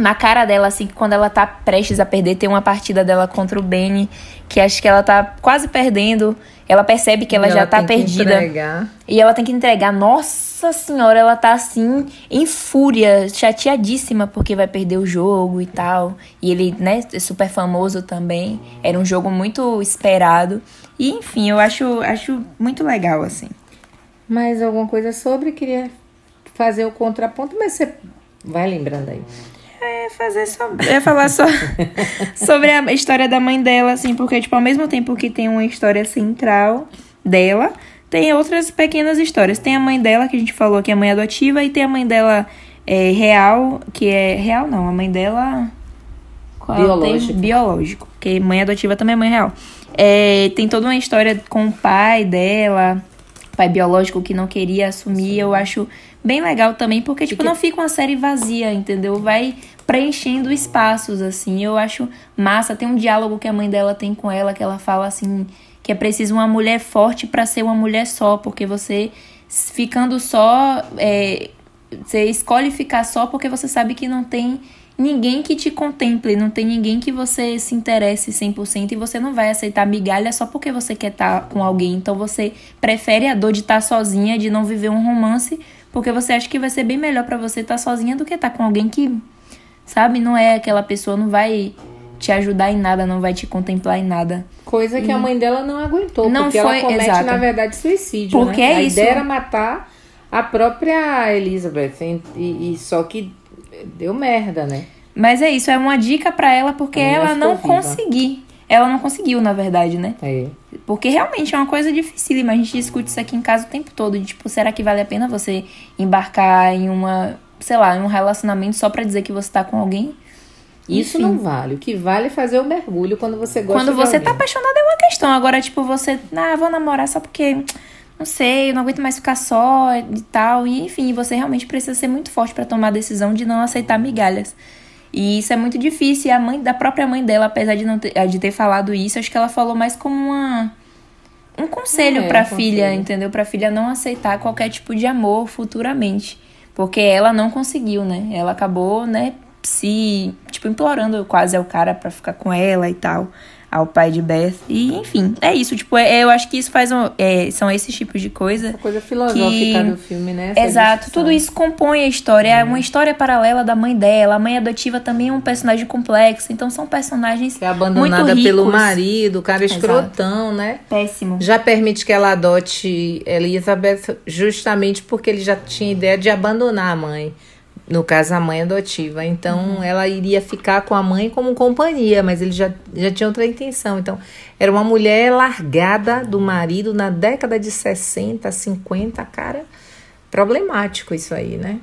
na cara dela, assim, que quando ela tá prestes a perder, tem uma partida dela contra o Benny, que acho que ela tá quase perdendo. Ela percebe que ela e já ela tá perdida. E ela tem que entregar. Nossa senhora, ela tá assim, em fúria, chateadíssima porque vai perder o jogo e tal. E ele, né, é super famoso também. Era um jogo muito esperado. E enfim, eu acho, acho muito legal, assim. Mais alguma coisa sobre? Queria fazer o contraponto, mas você vai lembrando aí. É fazer sobre. É falar só sobre a história da mãe dela, assim, porque, tipo, ao mesmo tempo que tem uma história central dela, tem outras pequenas histórias. Tem a mãe dela, que a gente falou que é mãe adotiva, e tem a mãe dela é, real, que é. Real não, a mãe dela. Biológico. biológico, porque mãe adotiva também é mãe real. É, tem toda uma história com o pai dela, pai biológico que não queria assumir. Sim. Eu acho bem legal também, porque, tipo, não fica uma série vazia, entendeu? Vai preenchendo espaços, assim. Eu acho massa. Tem um diálogo que a mãe dela tem com ela, que ela fala assim, que é preciso uma mulher forte para ser uma mulher só, porque você ficando só. É, você escolhe ficar só porque você sabe que não tem ninguém que te contemple, não tem ninguém que você se interesse 100% e você não vai aceitar migalha só porque você quer estar tá com alguém. Então você prefere a dor de estar tá sozinha, de não viver um romance, porque você acha que vai ser bem melhor para você estar tá sozinha do que estar tá com alguém que, sabe, não é aquela pessoa, não vai te ajudar em nada, não vai te contemplar em nada. Coisa que e... a mãe dela não aguentou, não porque foi, ela comete, exato. na verdade, suicídio, porque né? É a isso. ideia era matar a própria Elizabeth, e, e só que deu merda, né? Mas é isso, é uma dica para ela porque ela não conseguiu. Ela não conseguiu, na verdade, né? É. Porque realmente é uma coisa difícil, mas a gente discute isso aqui em casa o tempo todo. De, tipo, será que vale a pena você embarcar em uma, sei lá, em um relacionamento só para dizer que você tá com alguém? Isso Enfim. não vale. O que vale é fazer o mergulho quando você gosta Quando você tá apaixonada é uma questão. Agora, tipo, você, ah, vou namorar só porque, não sei, eu não aguento mais ficar só e tal. E, enfim, você realmente precisa ser muito forte para tomar a decisão de não aceitar migalhas. E isso é muito difícil. E a mãe, da própria mãe dela, apesar de, não ter, de ter falado isso, acho que ela falou mais como uma, um conselho é, pra um filha, conselho. entendeu? Pra filha não aceitar qualquer tipo de amor futuramente. Porque ela não conseguiu, né? Ela acabou, né, se, tipo, implorando quase ao cara pra ficar com ela e tal. Ao pai de Beth. E, enfim, é isso. Tipo, é, eu acho que isso faz um, é, são esses tipos de coisa. Essa coisa filosófica que... do filme, né? Essa Exato. discussão. Tudo isso compõe a história. É uma história paralela da mãe dela. A mãe adotiva também é um personagem complexo. Então são personagens Que é abandonada muito pelo ricos. marido, o cara escrotão, né? Péssimo. Já permite que ela adote Elizabeth justamente porque ele já tinha ideia de abandonar a mãe. No caso, a mãe adotiva. Então, ela iria ficar com a mãe como companhia, mas ele já, já tinha outra intenção. Então, era uma mulher largada do marido na década de 60, 50, cara. Problemático isso aí, né?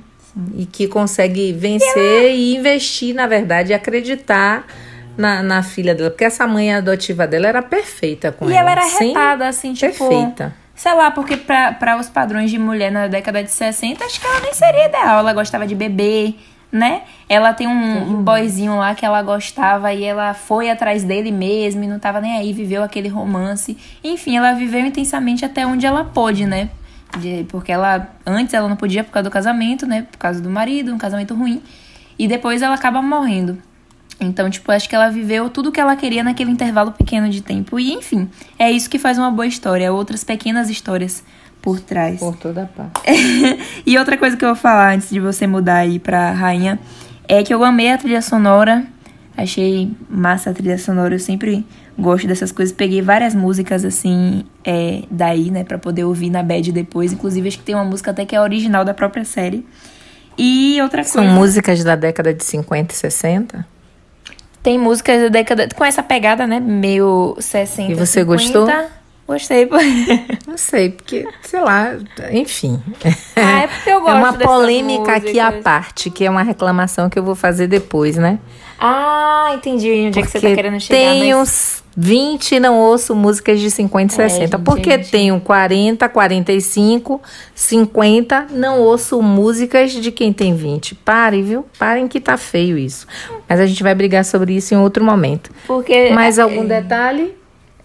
E que consegue vencer e, investir, na verdade, e acreditar na, na filha dela. Porque essa mãe adotiva dela era perfeita com E ela. ela era retada, assim, tipo. Perfeita. Sei lá, porque pra os padrões de mulher na década de 60, acho que ela nem seria ideal. Ela gostava de beber, né? Ela tem um, um boyzinho lá que ela gostava e ela foi atrás dele mesmo e não tava nem aí, viveu aquele romance. Enfim, ela viveu intensamente até onde ela pôde, né? De- porque ela, antes ela não podia por causa do casamento, né? Por causa do marido, um casamento ruim. E depois ela acaba morrendo. Então, tipo, acho que ela viveu tudo que ela queria naquele intervalo pequeno de tempo. E, enfim, é isso que faz uma boa história. Outras pequenas histórias por trás. Por toda parte. e outra coisa que eu vou falar antes de você mudar aí pra rainha é que eu amei a trilha sonora. Achei massa a trilha sonora. Eu sempre gosto dessas coisas. Peguei várias músicas assim, é, daí, né, pra poder ouvir na bed depois. Inclusive, acho que tem uma música até que é original da própria série. E outra São coisa. músicas da década de 50 e 60? Tem músicas da década. Com essa pegada, né? Meio 60. E você 50. gostou? Gostei. Não sei, porque, sei lá, enfim. Ah, é porque eu gosto É uma polêmica aqui à parte, que é uma reclamação que eu vou fazer depois, né? Ah, entendi onde é que você tá Porque querendo chegar. tenho mas... uns 20 e não ouço músicas de 50 e É, 60. gente, porque gente. tenho 40, 45, 50, não ouço músicas de quem tem 20. Parem, viu? Parem que tá feio isso. Mas a gente vai brigar sobre isso em outro momento. Porque. Mais é, algum detalhe?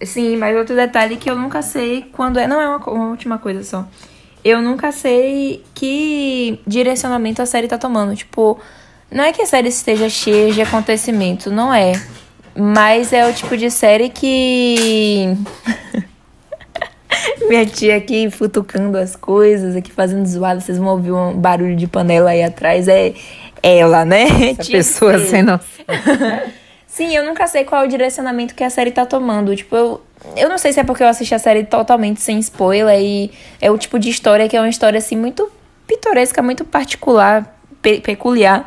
Sim, mas outro detalhe que eu nunca sei quando é. Não, é uma, uma última coisa só. Eu nunca sei que direcionamento a série tá tomando. Tipo, não é que a série esteja cheia de acontecimento, não é. Mas é o tipo de série que. Minha tia aqui futucando as coisas, aqui fazendo zoada, vocês vão ouvir um barulho de panela aí atrás. É ela, né? Essa Tia pessoa sem noção. Sim, eu nunca sei qual é o direcionamento que a série tá tomando. Tipo, eu, eu não sei se é porque eu assisti a série totalmente sem spoiler e é o tipo de história que é uma história assim muito pitoresca, muito particular, pe- peculiar.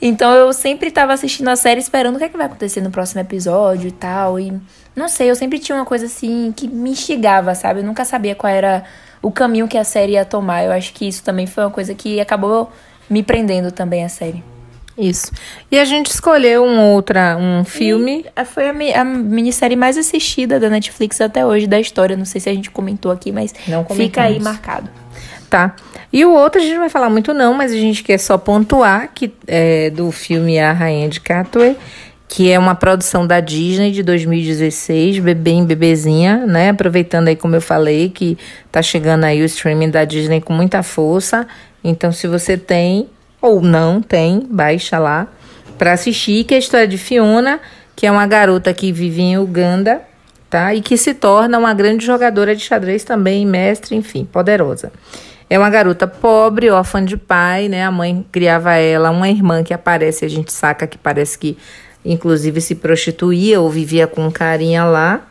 Então eu sempre tava assistindo a série esperando o que, é que vai acontecer no próximo episódio e tal. E não sei, eu sempre tinha uma coisa assim que me instigava, sabe? Eu nunca sabia qual era o caminho que a série ia tomar. Eu acho que isso também foi uma coisa que acabou me prendendo também a série. Isso. E a gente escolheu um outra, um filme. E foi a, a minissérie mais assistida da Netflix até hoje da história. Não sei se a gente comentou aqui, mas Não fica aí marcado. Tá. E o outro a gente não vai falar muito não, mas a gente quer só pontuar que é do filme A Rainha de Catway, que é uma produção da Disney de 2016, bem bebezinha, né? Aproveitando aí como eu falei que tá chegando aí o streaming da Disney com muita força. Então se você tem ou não tem, baixa lá para assistir, que é a história de Fiona, que é uma garota que vive em Uganda, tá? E que se torna uma grande jogadora de xadrez também, mestre, enfim, poderosa. É uma garota pobre, órfã de pai, né? A mãe criava ela, uma irmã que aparece, a gente saca que parece que inclusive se prostituía ou vivia com um carinha lá.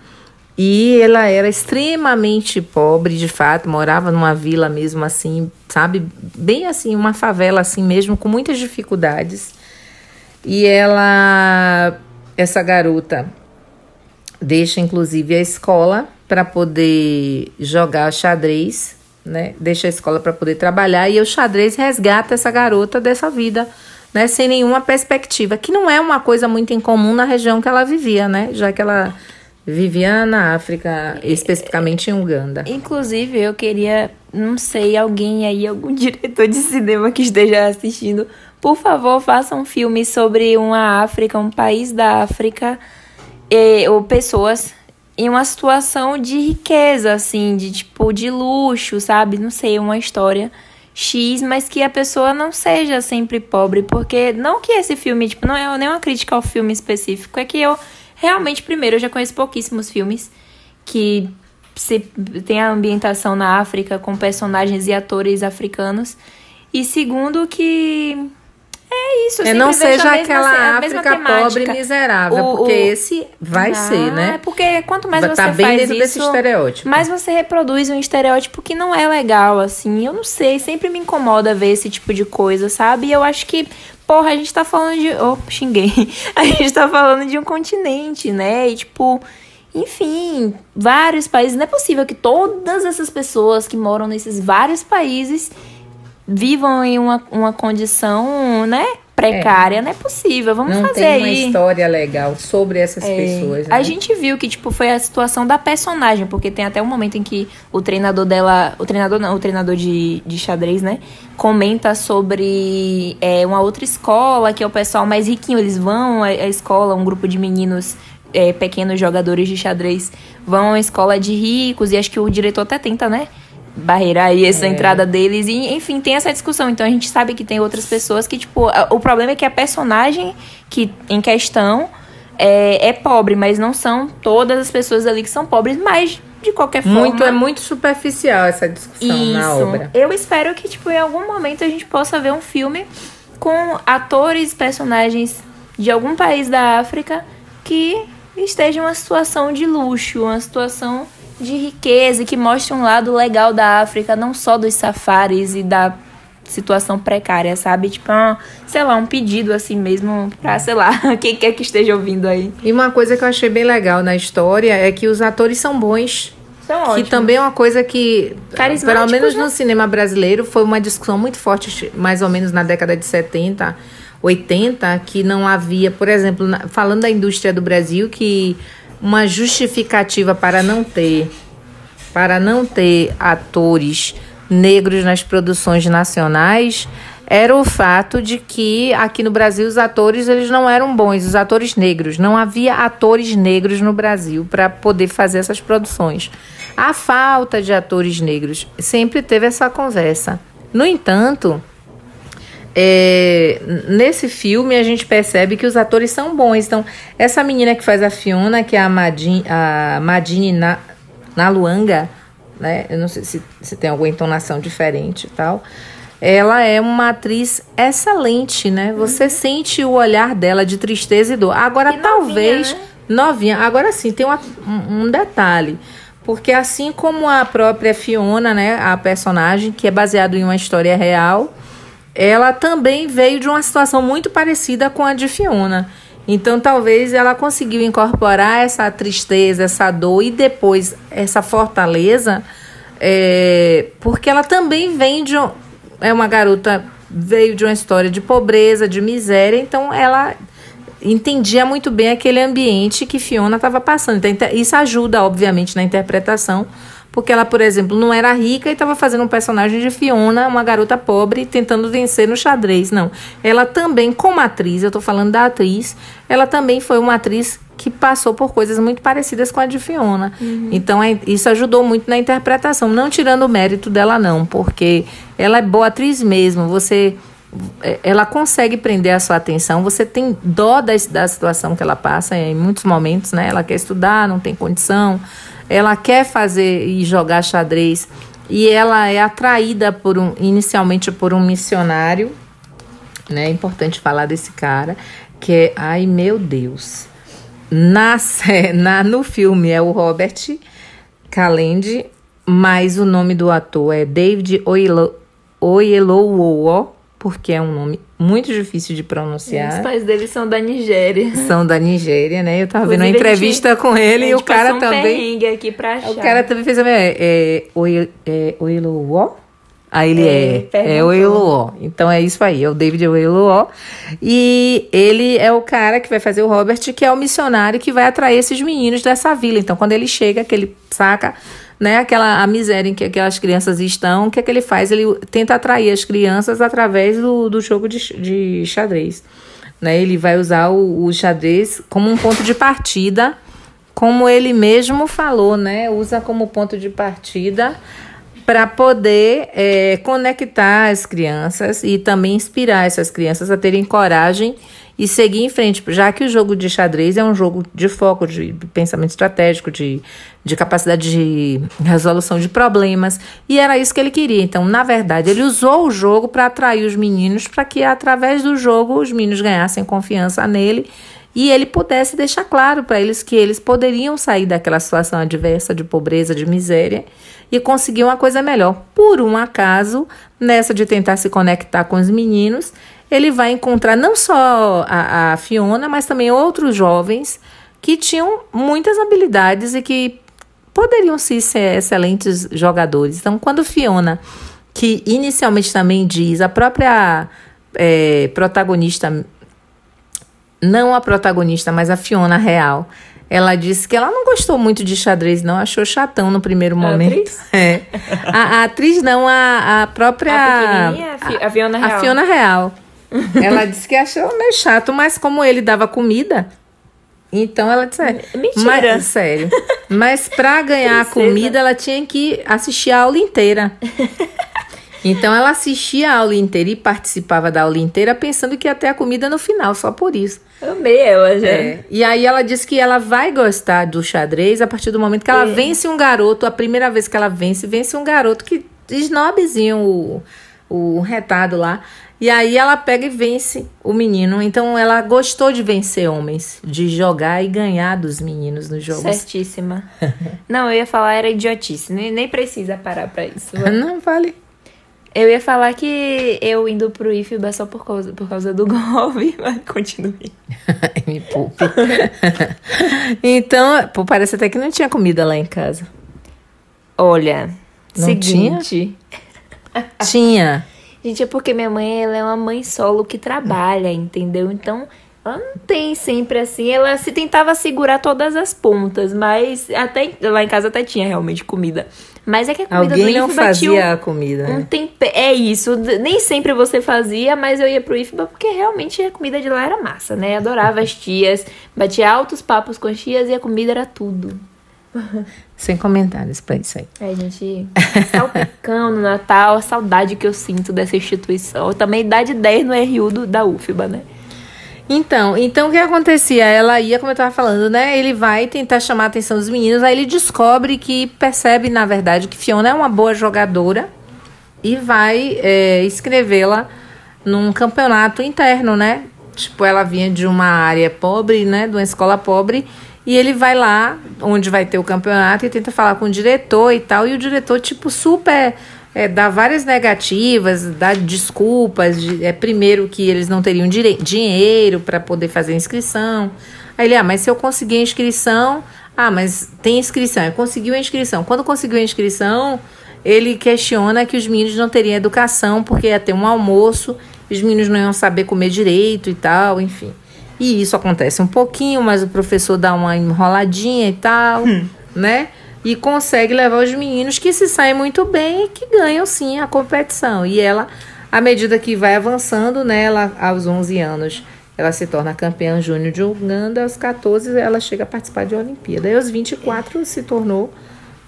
E ela era extremamente pobre, de fato, morava numa vila mesmo assim, sabe? Bem assim, uma favela assim mesmo, com muitas dificuldades. E ela, essa garota, deixa inclusive a escola para poder jogar xadrez, né? Deixa a escola para poder trabalhar e o xadrez resgata essa garota dessa vida, né? Sem nenhuma perspectiva, que não é uma coisa muito incomum na região que ela vivia, né? Já que ela vivia na África, especificamente em Uganda. Inclusive, eu queria, não sei, alguém aí, algum diretor de cinema que esteja assistindo, por favor, faça um filme sobre uma África, um país da África, e, ou pessoas em uma situação de riqueza, assim, de tipo, de luxo, sabe? Não sei, uma história X, mas que a pessoa não seja sempre pobre, porque não que esse filme, tipo, não é nenhuma crítica ao filme específico, é que eu realmente, primeiro, eu já conheço pouquíssimos filmes que se, tem a ambientação na África com personagens e atores africanos. E segundo, que é isso. É, não seja aquela África pobre e miserável, o, porque o... esse vai ah, ser, né? É porque quanto mais tá você bem faz dentro isso, desse estereótipo. mais você reproduz um estereótipo que não é legal, assim. Eu não sei, sempre me incomoda ver esse tipo de coisa, sabe? E eu acho que, porra, a gente tá falando de... Oh, xinguei. A gente tá falando de um continente, né? E, tipo... Enfim, vários países. Não é possível que todas essas pessoas que moram nesses vários países vivam em uma, uma condição, né? Precária, é. não é possível. Vamos não fazer tem aí. uma história legal sobre essas é. pessoas. Né? A gente viu que, tipo, foi a situação da personagem, porque tem até um momento em que o treinador dela. O treinador não, o treinador de, de xadrez, né? Comenta sobre é, uma outra escola, que é o pessoal mais riquinho. Eles vão à, à escola, um grupo de meninos é, pequenos jogadores de xadrez vão à escola de ricos, e acho que o diretor até tenta, né? Barreira aí essa é. entrada deles. E, enfim, tem essa discussão. Então a gente sabe que tem outras pessoas que, tipo, o problema é que a personagem que em questão é, é pobre, mas não são todas as pessoas ali que são pobres, mas de qualquer forma. Muito, é muito superficial essa discussão Isso. na obra. Eu espero que, tipo, em algum momento a gente possa ver um filme com atores, personagens de algum país da África que esteja em uma situação de luxo, uma situação de riqueza e que mostre um lado legal da África, não só dos safaris e da situação precária, sabe? Tipo, ah, sei lá, um pedido assim mesmo pra, sei lá, quem quer que esteja ouvindo aí. E uma coisa que eu achei bem legal na história é que os atores são bons. São ótimos. Que também é uma coisa que, pelo menos né? no cinema brasileiro, foi uma discussão muito forte, mais ou menos na década de 70, 80, que não havia, por exemplo, falando da indústria do Brasil, que uma justificativa para não ter para não ter atores negros nas produções nacionais era o fato de que aqui no Brasil os atores eles não eram bons, os atores negros, não havia atores negros no Brasil para poder fazer essas produções. A falta de atores negros sempre teve essa conversa. No entanto, é, nesse filme a gente percebe que os atores são bons. Então, essa menina que faz a Fiona, que é a Madine, a Madine na, Naluanga, né? Eu não sei se, se tem alguma entonação diferente e tal. Ela é uma atriz excelente, né? Você uhum. sente o olhar dela de tristeza e dor. Agora, e talvez. Novinha, né? novinha. Agora sim, tem uma, um, um detalhe. Porque assim como a própria Fiona, né? A personagem, que é baseado em uma história real ela também veio de uma situação muito parecida com a de Fiona. Então, talvez ela conseguiu incorporar essa tristeza, essa dor e depois essa fortaleza, é, porque ela também vem de é uma garota veio de uma história de pobreza, de miséria, então ela entendia muito bem aquele ambiente que Fiona estava passando. Então, isso ajuda, obviamente, na interpretação porque ela, por exemplo, não era rica e estava fazendo um personagem de Fiona, uma garota pobre, tentando vencer no xadrez. Não. Ela também, como atriz, eu estou falando da atriz, ela também foi uma atriz que passou por coisas muito parecidas com a de Fiona. Uhum. Então, é, isso ajudou muito na interpretação. Não tirando o mérito dela, não, porque ela é boa atriz mesmo. Você é, ela consegue prender a sua atenção, você tem dó da, da situação que ela passa em muitos momentos, né? Ela quer estudar, não tem condição, ela quer fazer e jogar xadrez. E ela é atraída por um, inicialmente por um missionário, né? É importante falar desse cara, que é, ai meu Deus, na, na no filme é o Robert Calende, mas o nome do ator é David Oyelowo, porque é um nome muito difícil de pronunciar. Os pais dele são da Nigéria. São da Nigéria, né? Eu tava Inclusive, vendo uma entrevista gente, com ele e o cara um também. aqui pra achar. O cara também fez a é, é, é Oiluó? Aí ele é, é, é Oiluó. Então é isso aí, é o David Oiluó. E ele é o cara que vai fazer o Robert, que é o missionário que vai atrair esses meninos dessa vila. Então quando ele chega, que ele saca né, aquela a miséria em que aquelas crianças estão, o que é que ele faz? Ele tenta atrair as crianças através do, do jogo de, de xadrez. Né? Ele vai usar o, o xadrez como um ponto de partida, como ele mesmo falou, né? Usa como ponto de partida para poder é, conectar as crianças e também inspirar essas crianças a terem coragem e seguir em frente, já que o jogo de xadrez é um jogo de foco, de pensamento estratégico, de, de capacidade de resolução de problemas, e era isso que ele queria. Então, na verdade, ele usou o jogo para atrair os meninos, para que através do jogo os meninos ganhassem confiança nele e ele pudesse deixar claro para eles que eles poderiam sair daquela situação adversa de pobreza, de miséria e conseguir uma coisa melhor. Por um acaso, nessa de tentar se conectar com os meninos, ele vai encontrar não só a, a Fiona, mas também outros jovens que tinham muitas habilidades e que poderiam sim ser excelentes jogadores. Então, quando Fiona, que inicialmente também diz, a própria é, protagonista, não a protagonista, mas a Fiona real, ela disse que ela não gostou muito de xadrez, não, achou chatão no primeiro momento. A atriz? É. A, a atriz não, a, a própria. A, a Fiona Real. A Fiona Real. Ela disse que achou meio chato, mas como ele dava comida, então ela disse. É, Mentira. Mas, sério. Mas pra ganhar a comida, ela tinha que assistir a aula inteira. Então ela assistia a aula inteira e participava da aula inteira pensando que ia ter a comida no final, só por isso. Amei ela já. É. E aí ela disse que ela vai gostar do xadrez a partir do momento que ela é. vence um garoto, a primeira vez que ela vence, vence um garoto que snobzinho o, o retado lá. E aí ela pega e vence o menino. Então ela gostou de vencer homens, de jogar e ganhar dos meninos nos jogos. Certíssima. Não, eu ia falar era idiotice, nem, nem precisa parar pra isso. Não, vale. Eu ia falar que eu indo pro IFBA só por causa, por causa do golpe, mas continue. Me poupe. então, pô, parece até que não tinha comida lá em casa. Olha, não seguinte. Tinha? tinha. Gente, é porque minha mãe ela é uma mãe solo que trabalha, entendeu? Então, ela não tem sempre assim. Ela se tentava segurar todas as pontas, mas até lá em casa até tinha realmente comida. Mas é que a comida Alguém do não fazia um, a comida. um né? tempe... É isso. Nem sempre você fazia, mas eu ia pro IFBA porque realmente a comida de lá era massa, né? Adorava as tias, batia altos papos com as tias e a comida era tudo. Sem comentários pra isso aí. É, gente, salpicão no Natal, a saudade que eu sinto dessa instituição. Eu também idade 10 no RU do, da UFBA, né? Então, então o que acontecia? Ela ia, como eu tava falando, né? Ele vai tentar chamar a atenção dos meninos, aí ele descobre que percebe, na verdade, que Fiona é uma boa jogadora e vai é, escrevê-la num campeonato interno, né? Tipo, ela vinha de uma área pobre, né? De uma escola pobre. E ele vai lá, onde vai ter o campeonato, e tenta falar com o diretor e tal. E o diretor, tipo, super é, dá várias negativas, dá desculpas. De, é, primeiro que eles não teriam dinheiro para poder fazer a inscrição. Aí ele, ah, mas se eu conseguir a inscrição. Ah, mas tem inscrição. Eu conseguiu a inscrição. Quando conseguiu a inscrição, ele questiona que os meninos não teriam educação, porque ia ter um almoço, os meninos não iam saber comer direito e tal, enfim. E isso acontece um pouquinho, mas o professor dá uma enroladinha e tal, hum. né? e consegue levar os meninos que se saem muito bem e que ganham sim a competição. E ela, à medida que vai avançando, né, ela, aos 11 anos, ela se torna campeã júnior de Uganda, aos 14 ela chega a participar de Olimpíada. E aos 24 se tornou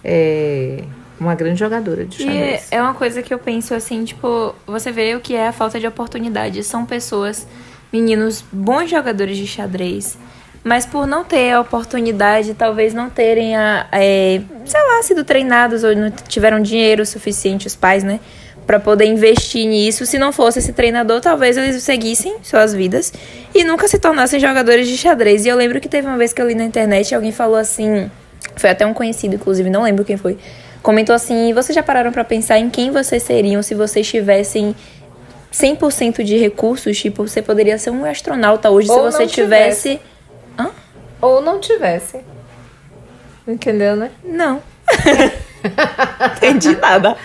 é, uma grande jogadora de xadrez. E é uma coisa que eu penso assim, tipo, você vê o que é a falta de oportunidade. São pessoas, meninos, bons jogadores de xadrez, mas por não ter a oportunidade, talvez não terem a, é, sei lá, sido treinados ou não tiveram dinheiro suficiente os pais, né, para poder investir nisso. Se não fosse esse treinador, talvez eles seguissem suas vidas e nunca se tornassem jogadores de xadrez. E eu lembro que teve uma vez que eu li na internet, alguém falou assim, foi até um conhecido, inclusive, não lembro quem foi. Comentou assim: "Vocês já pararam para pensar em quem vocês seriam se vocês tivessem 100% de recursos, tipo, você poderia ser um astronauta hoje Ou se você tivesse. tivesse Hã? Ou não tivesse. Entendeu, né? Não. Entendi nada.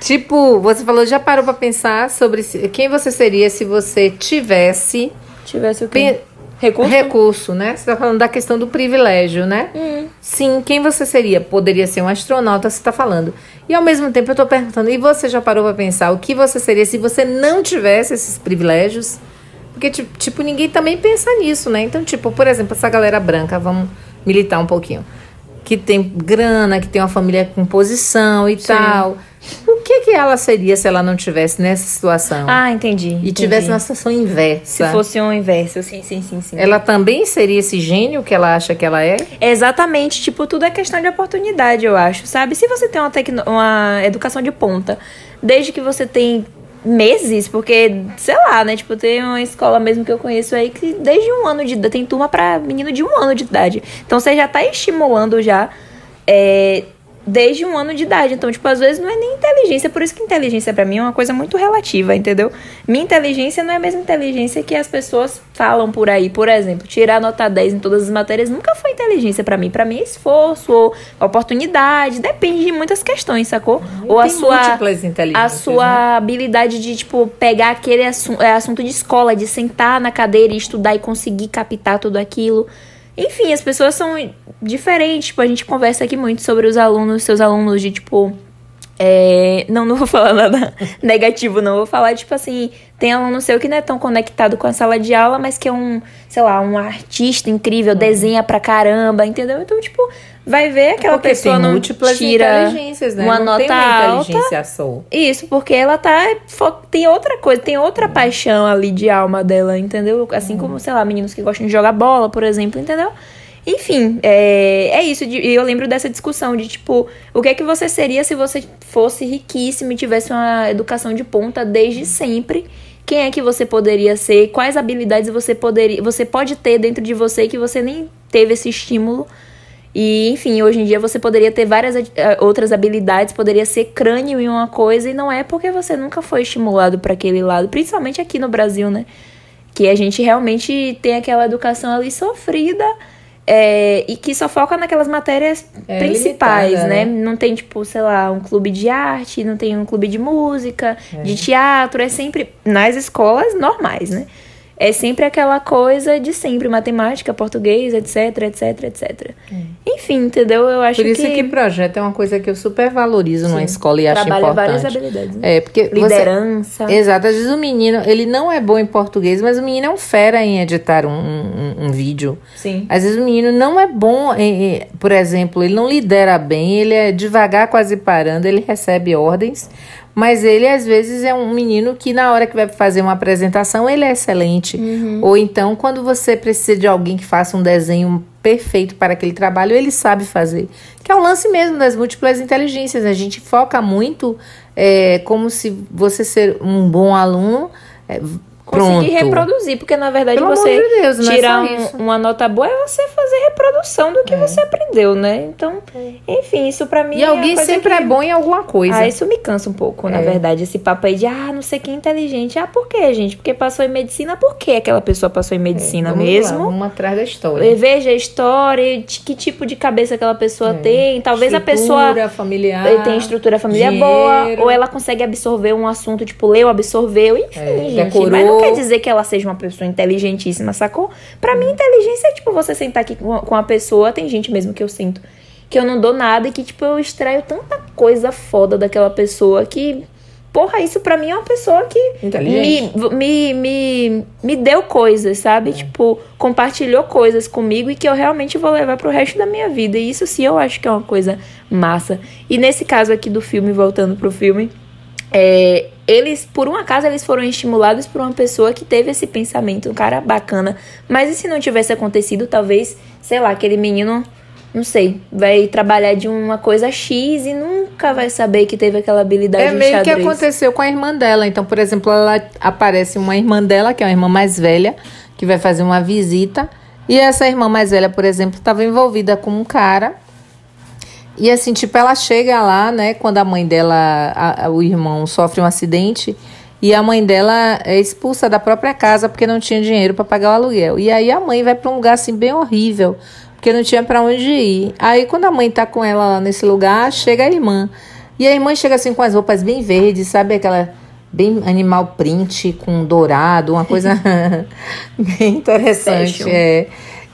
Tipo, você falou, já parou pra pensar sobre quem você seria se você tivesse. Tivesse o quê? Recurso? Recurso, né? Você tá falando da questão do privilégio, né? Hum. Sim, quem você seria? Poderia ser um astronauta, você tá falando. E ao mesmo tempo eu tô perguntando, e você já parou pra pensar o que você seria se você não tivesse esses privilégios? Porque, tipo, ninguém também pensa nisso, né? Então, tipo, por exemplo, essa galera branca, vamos militar um pouquinho. Que tem grana, que tem uma família com posição e Sim. tal. O que que ela seria se ela não tivesse nessa situação? Ah, entendi. e entendi. tivesse na situação inversa. Se fosse um inverso, sim, sim, sim, sim. Ela também seria esse gênio que ela acha que ela é? Exatamente, tipo, tudo é questão de oportunidade, eu acho, sabe? Se você tem uma, tecno... uma educação de ponta, desde que você tem meses, porque, sei lá, né? Tipo, tem uma escola mesmo que eu conheço aí que desde um ano de idade, tem turma pra menino de um ano de idade. Então você já tá estimulando já. É, desde um ano de idade. Então, tipo, às vezes não é nem inteligência. Por isso que inteligência para mim é uma coisa muito relativa, entendeu? Minha inteligência não é a mesma inteligência que as pessoas falam por aí. Por exemplo, tirar nota 10 em todas as matérias nunca foi inteligência para mim. Para mim é esforço ou oportunidade. Depende de muitas questões, sacou? ou a sua múltiplas a sua né? habilidade de, tipo, pegar aquele assu é, assunto de escola, de sentar na cadeira e estudar e conseguir captar tudo aquilo. Enfim, as pessoas são diferentes. Tipo, a gente conversa aqui muito sobre os alunos, seus alunos de, tipo. É, não, não vou falar nada negativo, não. Vou falar, tipo assim, tem aluno seu que não é tão conectado com a sala de aula, mas que é um, sei lá, um artista incrível, Uhum. desenha pra caramba, entendeu? Então, tipo, vai ver aquela Porque pessoa não tira né? uma não nota tem uma alta. inteligência só. Isso, porque ela tá. Tem outra coisa, tem outra paixão ali de alma dela, entendeu? Assim como, sei lá, meninos que gostam de jogar bola, por exemplo, entendeu? Enfim, é, é isso. E eu lembro dessa discussão de, tipo, o que é que você seria se você fosse riquíssimo e tivesse uma educação de ponta desde sempre? Quem é que você poderia ser? Quais habilidades você poderia, você pode ter dentro de você que você nem teve esse estímulo? E, enfim, hoje em dia você poderia ter várias eh, outras habilidades, poderia ser crânio em uma coisa, e não é porque você nunca foi estimulado para aquele lado, principalmente aqui no Brasil, né? Que a gente realmente tem aquela educação ali sofrida é, e que só foca naquelas matérias É, principais, limitada, né? né? Não tem, tipo, sei lá, um clube de arte, não tem um clube de música, de teatro, é sempre nas escolas normais, né? É sempre aquela coisa de sempre, matemática, português, etc, etc, etc. Enfim, entendeu? Eu acho Por isso que, que, projeto é uma coisa que eu super valorizo numa Sim. escola e acho trabalha várias importante. habilidades. Né? É, porque você- Liderança. Exato, às vezes o menino, ele não é bom em português, mas o menino é um fera em editar um, um, um vídeo. Sim. Às vezes o menino não é bom, em- por exemplo, ele não lidera bem, ele é devagar, quase parando, ele recebe ordens, mas ele às vezes é um menino que na hora que vai fazer uma apresentação ele é excelente. Ou então quando você precisa de alguém que faça um desenho perfeito para aquele trabalho, ele sabe fazer. Que é o lance mesmo das múltiplas inteligências. A gente foca muito é, como se você ser um bom aluno. É, Conseguir pronto. reproduzir, porque na verdade Pelo você de Deus, é tirar um- uma nota boa é você fazer reprodução do que você aprendeu, né? Então, enfim, isso pra mim E é alguém sempre que... é bom em alguma coisa. Ah, isso me cansa um pouco, na É. verdade, esse papo aí de, ah, não sei quem é inteligente. Ah, por quê, gente? Porque passou em medicina, por que aquela pessoa passou em medicina É, Vamos lá, mesmo? vamos atrás da história. Veja a história, que tipo de cabeça aquela pessoa tem. Talvez a pessoa É. Estrutura familiar. ele tem estrutura familiar dinheiro. boa, ou ela consegue absorver um assunto, tipo, leu, absorveu, enfim, É, gente. decorou. Não quer dizer que ela seja uma pessoa inteligentíssima, sacou? Pra mim, inteligência é tipo você sentar aqui com com a pessoa, tem gente mesmo que eu sinto que eu não dou nada e que, tipo, eu extraio tanta coisa foda daquela pessoa que. Porra, isso pra mim é uma pessoa que me, me, me, me deu coisas, sabe? Tipo, compartilhou coisas comigo e que eu realmente vou levar pro resto da minha vida. E isso sim eu acho que é uma coisa massa. E nesse caso aqui do filme, voltando pro filme, é, eles, por um acaso, eles foram estimulados por uma pessoa que teve esse pensamento, um cara bacana. Mas e se não tivesse acontecido, talvez, sei lá, aquele menino, não sei, vai trabalhar de uma coisa X e nunca vai saber que teve aquela habilidade É meio que aconteceu com a irmã dela. Então, por exemplo, ela aparece uma irmã dela, que é uma irmã mais velha, que vai fazer uma visita. E essa irmã mais velha, por exemplo, estava envolvida com um cara. E assim, tipo, ela chega lá, né, quando a mãe dela, a- a- o irmão sofre um acidente, e a mãe dela é expulsa da própria casa porque não tinha dinheiro para pagar o aluguel. E aí a mãe vai para um lugar assim bem horrível, porque não tinha para onde ir. Aí quando a mãe tá com ela lá nesse lugar, chega a irmã. E a irmã chega assim com as roupas bem verdes, sabe aquela bem animal print com dourado, uma coisa bem interessante, é.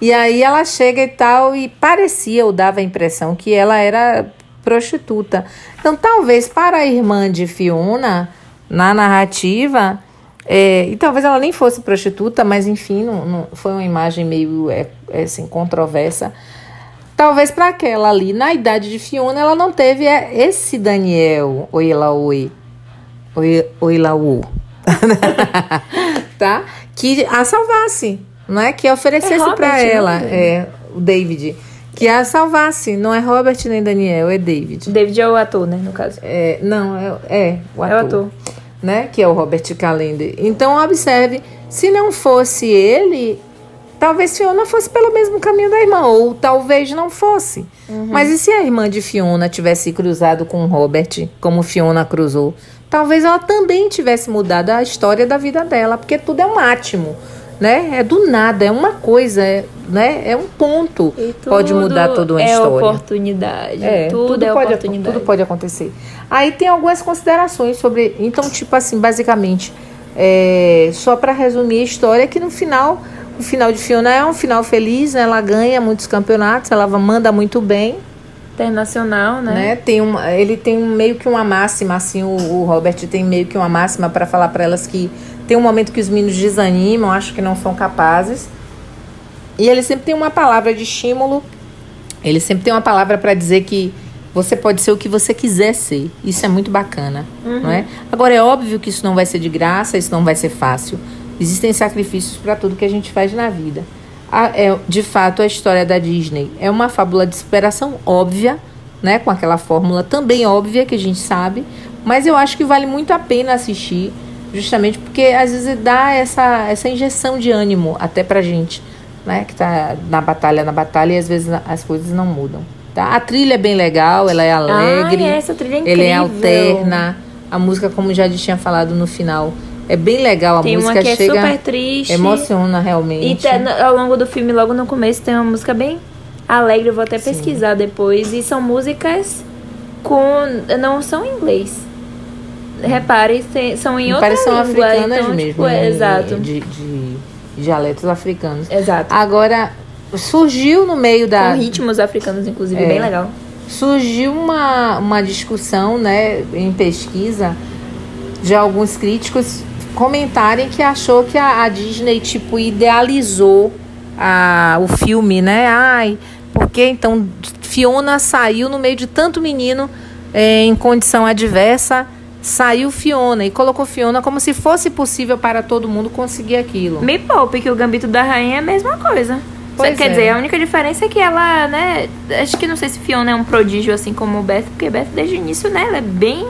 E aí ela chega e tal, e parecia, ou dava a impressão, que ela era prostituta. Então, talvez para a irmã de Fiona, na narrativa, é, e talvez ela nem fosse prostituta, mas enfim, não, não- foi uma imagem meio é, é, assim, controversa. Talvez para aquela ali, na idade de Fiona, ela não teve é, esse Daniel, oi ela oi, Oi, Oilaú. tá? Que a salvasse, não é? Que oferecesse É pra Robert, ela, é, o David. Que a salvasse, não é Robert nem Daniel, é David. David é o ator, né, no caso. É, não, é, é o É o ator. ator. Né? Que é o Robert Calender. Então, observe, se não fosse ele, talvez Fiona fosse pelo mesmo caminho da irmã, ou talvez não fosse. Mas e se a irmã de Fiona tivesse cruzado com o Robert, como Fiona cruzou? Talvez ela também tivesse mudado a história da vida dela, porque tudo é um átimo, né? É do nada, é uma coisa, é, né? É um ponto. Pode mudar tudo toda uma é história. oportunidade. É, tudo, é pode, oportunidade. tudo pode acontecer. Aí tem algumas considerações sobre. Então, tipo assim, basicamente, é, só para resumir a história, que no final, o final de Fiona é um final feliz, né? Ela ganha muitos campeonatos, ela manda muito bem, Internacional, né? né? Tem uma, ele tem meio que uma máxima, assim, o, o Robert tem meio que uma máxima para falar para elas que tem um momento que os meninos desanimam, acham que não são capazes. E ele sempre tem uma palavra de estímulo. Ele sempre tem uma palavra para dizer que você pode ser o que você quiser ser. Isso é muito bacana, não é? Agora é óbvio que isso não vai ser de graça, isso não vai ser fácil. Existem sacrifícios para tudo que a gente faz na vida. A- é, de fato, a história da Disney é uma fábula de superação óbvia, né? Com aquela fórmula também óbvia que a gente sabe, mas eu acho que vale muito a pena assistir, justamente porque às vezes dá essa, essa injeção de ânimo até pra gente, né? Que tá na batalha, na batalha e às vezes as coisas não mudam. Tá? A trilha é bem legal, ela é alegre, Ai, essa trilha é ele é incrível. alterna. A música, como já tinha falado no final, é bem legal. A Tem música uma que é chega, super triste. emociona E realmente. tá no- ao longo do filme, logo no começo, tem uma música bem alegre. Eu vou até Sim. pesquisar depois. E são músicas com. Não são em inglês. Repare, são em outra Parecem língua. africanas então, mesmo. tipo, né? exato. De, de dialetos africanos. Exato. Agora, surgiu no meio da. Com ritmos africanos, inclusive, É. bem legal. surgiu uma, uma discussão, né, em pesquisa, de alguns críticos comentarem que achou que a, a Disney, tipo, idealizou a, o filme, né? Ai, porque então Fiona saiu no meio de tanto menino eh, em condição adversa, saiu Fiona e colocou Fiona como se fosse possível para todo mundo conseguir aquilo. Me poupe que o Gambito da Rainha é a mesma coisa. Pois Quer é. dizer, a única diferença é que ela, né? Acho que não sei se Fiona é um prodígio assim como o Beth, porque Beth desde o início, né? Ela é bem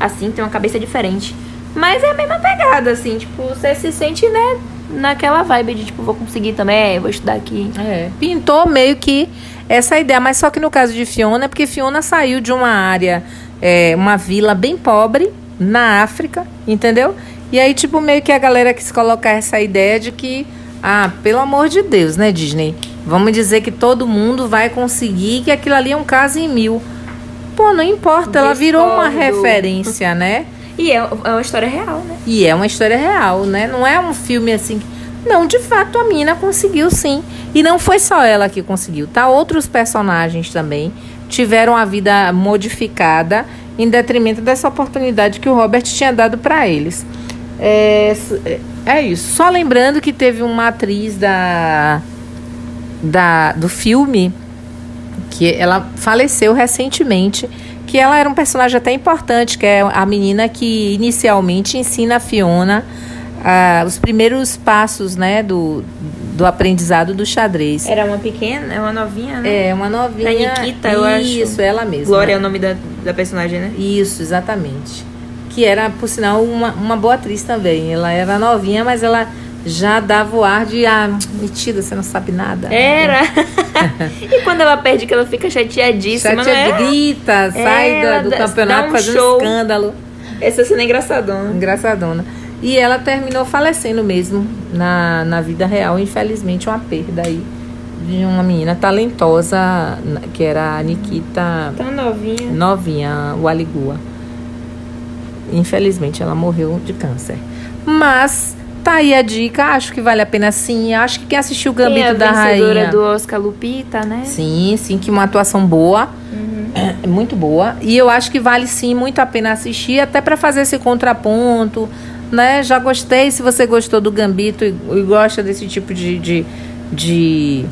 assim, tem uma cabeça diferente. Mas é a mesma pegada, assim, tipo, você se sente, né? Naquela vibe de tipo, vou conseguir também, vou estudar aqui. É, pintou meio que essa ideia, mas só que no caso de Fiona, é porque Fiona saiu de uma área, é, uma vila bem pobre na África, entendeu? E aí, tipo, meio que a galera quis colocar essa ideia de que, ah, pelo amor de Deus, né, Disney? Vamos dizer que todo mundo vai conseguir, que aquilo ali é um caso em mil. Pô, não importa, ela virou uma referência, né? E é, é uma história real, né? E é uma história real, né? Não é um filme assim. Não, de fato a mina conseguiu sim. E não foi só ela que conseguiu, tá? Outros personagens também tiveram a vida modificada em detrimento dessa oportunidade que o Robert tinha dado para eles. É, s- é isso. Só lembrando que teve uma atriz da, da do filme que ela faleceu recentemente, que ela era um personagem até importante, que é a menina que inicialmente ensina a Fiona ah, os primeiros passos, né, do, do aprendizado do xadrez. Era uma pequena, é uma novinha, né? É, uma novinha. Da Nikita, eu acho. Isso, ela mesma. Glória é o nome da, da personagem, né? Isso, exatamente. Que era, por sinal, uma, uma boa atriz também. Ela era novinha, mas ela já dava o ar de, ah, metida, você não sabe nada. Era. e quando ela perde, que ela fica chateadíssima, Chateada, é? grita, sai ela do, do campeonato um fazendo show. escândalo. Essa cena é engraçadona. Engraçadona. E ela terminou falecendo mesmo na, na vida real, infelizmente, uma perda aí de uma menina talentosa, que era a Nikita Tão novinha. novinha, o Aligua. Infelizmente, ela morreu de câncer. Mas tá aí a dica, acho que vale a pena sim. Acho que quem assistiu o a Gambito da vencedora Rainha. do Oscar Lupita, né? Sim, sim, que uma atuação boa. É muito boa. E eu acho que vale sim muito a pena assistir, até para fazer esse contraponto. Né? Já gostei. Se você gostou do Gambito e, e gosta desse tipo de, de, de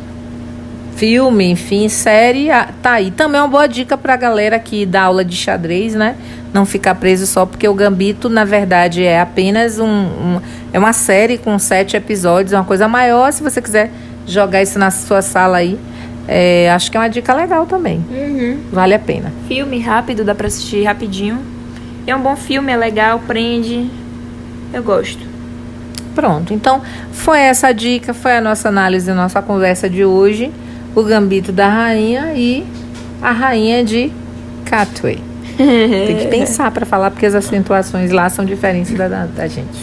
filme, enfim, série, tá aí. Também é uma boa dica pra galera que dá aula de xadrez, né? não ficar preso só porque o Gambito, na verdade, é apenas um, um é uma série com sete episódios, uma coisa maior. Se você quiser jogar isso na sua sala aí, é, acho que é uma dica legal também. Uhum. Vale a pena. Filme rápido, dá pra assistir rapidinho. É um bom filme, é legal, prende. Eu gosto. Pronto, então foi essa a dica, foi a nossa análise, a nossa conversa de hoje. O Gambito da Rainha e a Rainha de Catway. Tem que pensar para falar, porque as acentuações lá são diferentes da, da, da gente.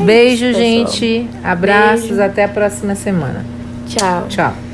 Beijo, É isso, pessoal. gente. Abraços. Beijo. Até a próxima semana. Tchau. Tchau.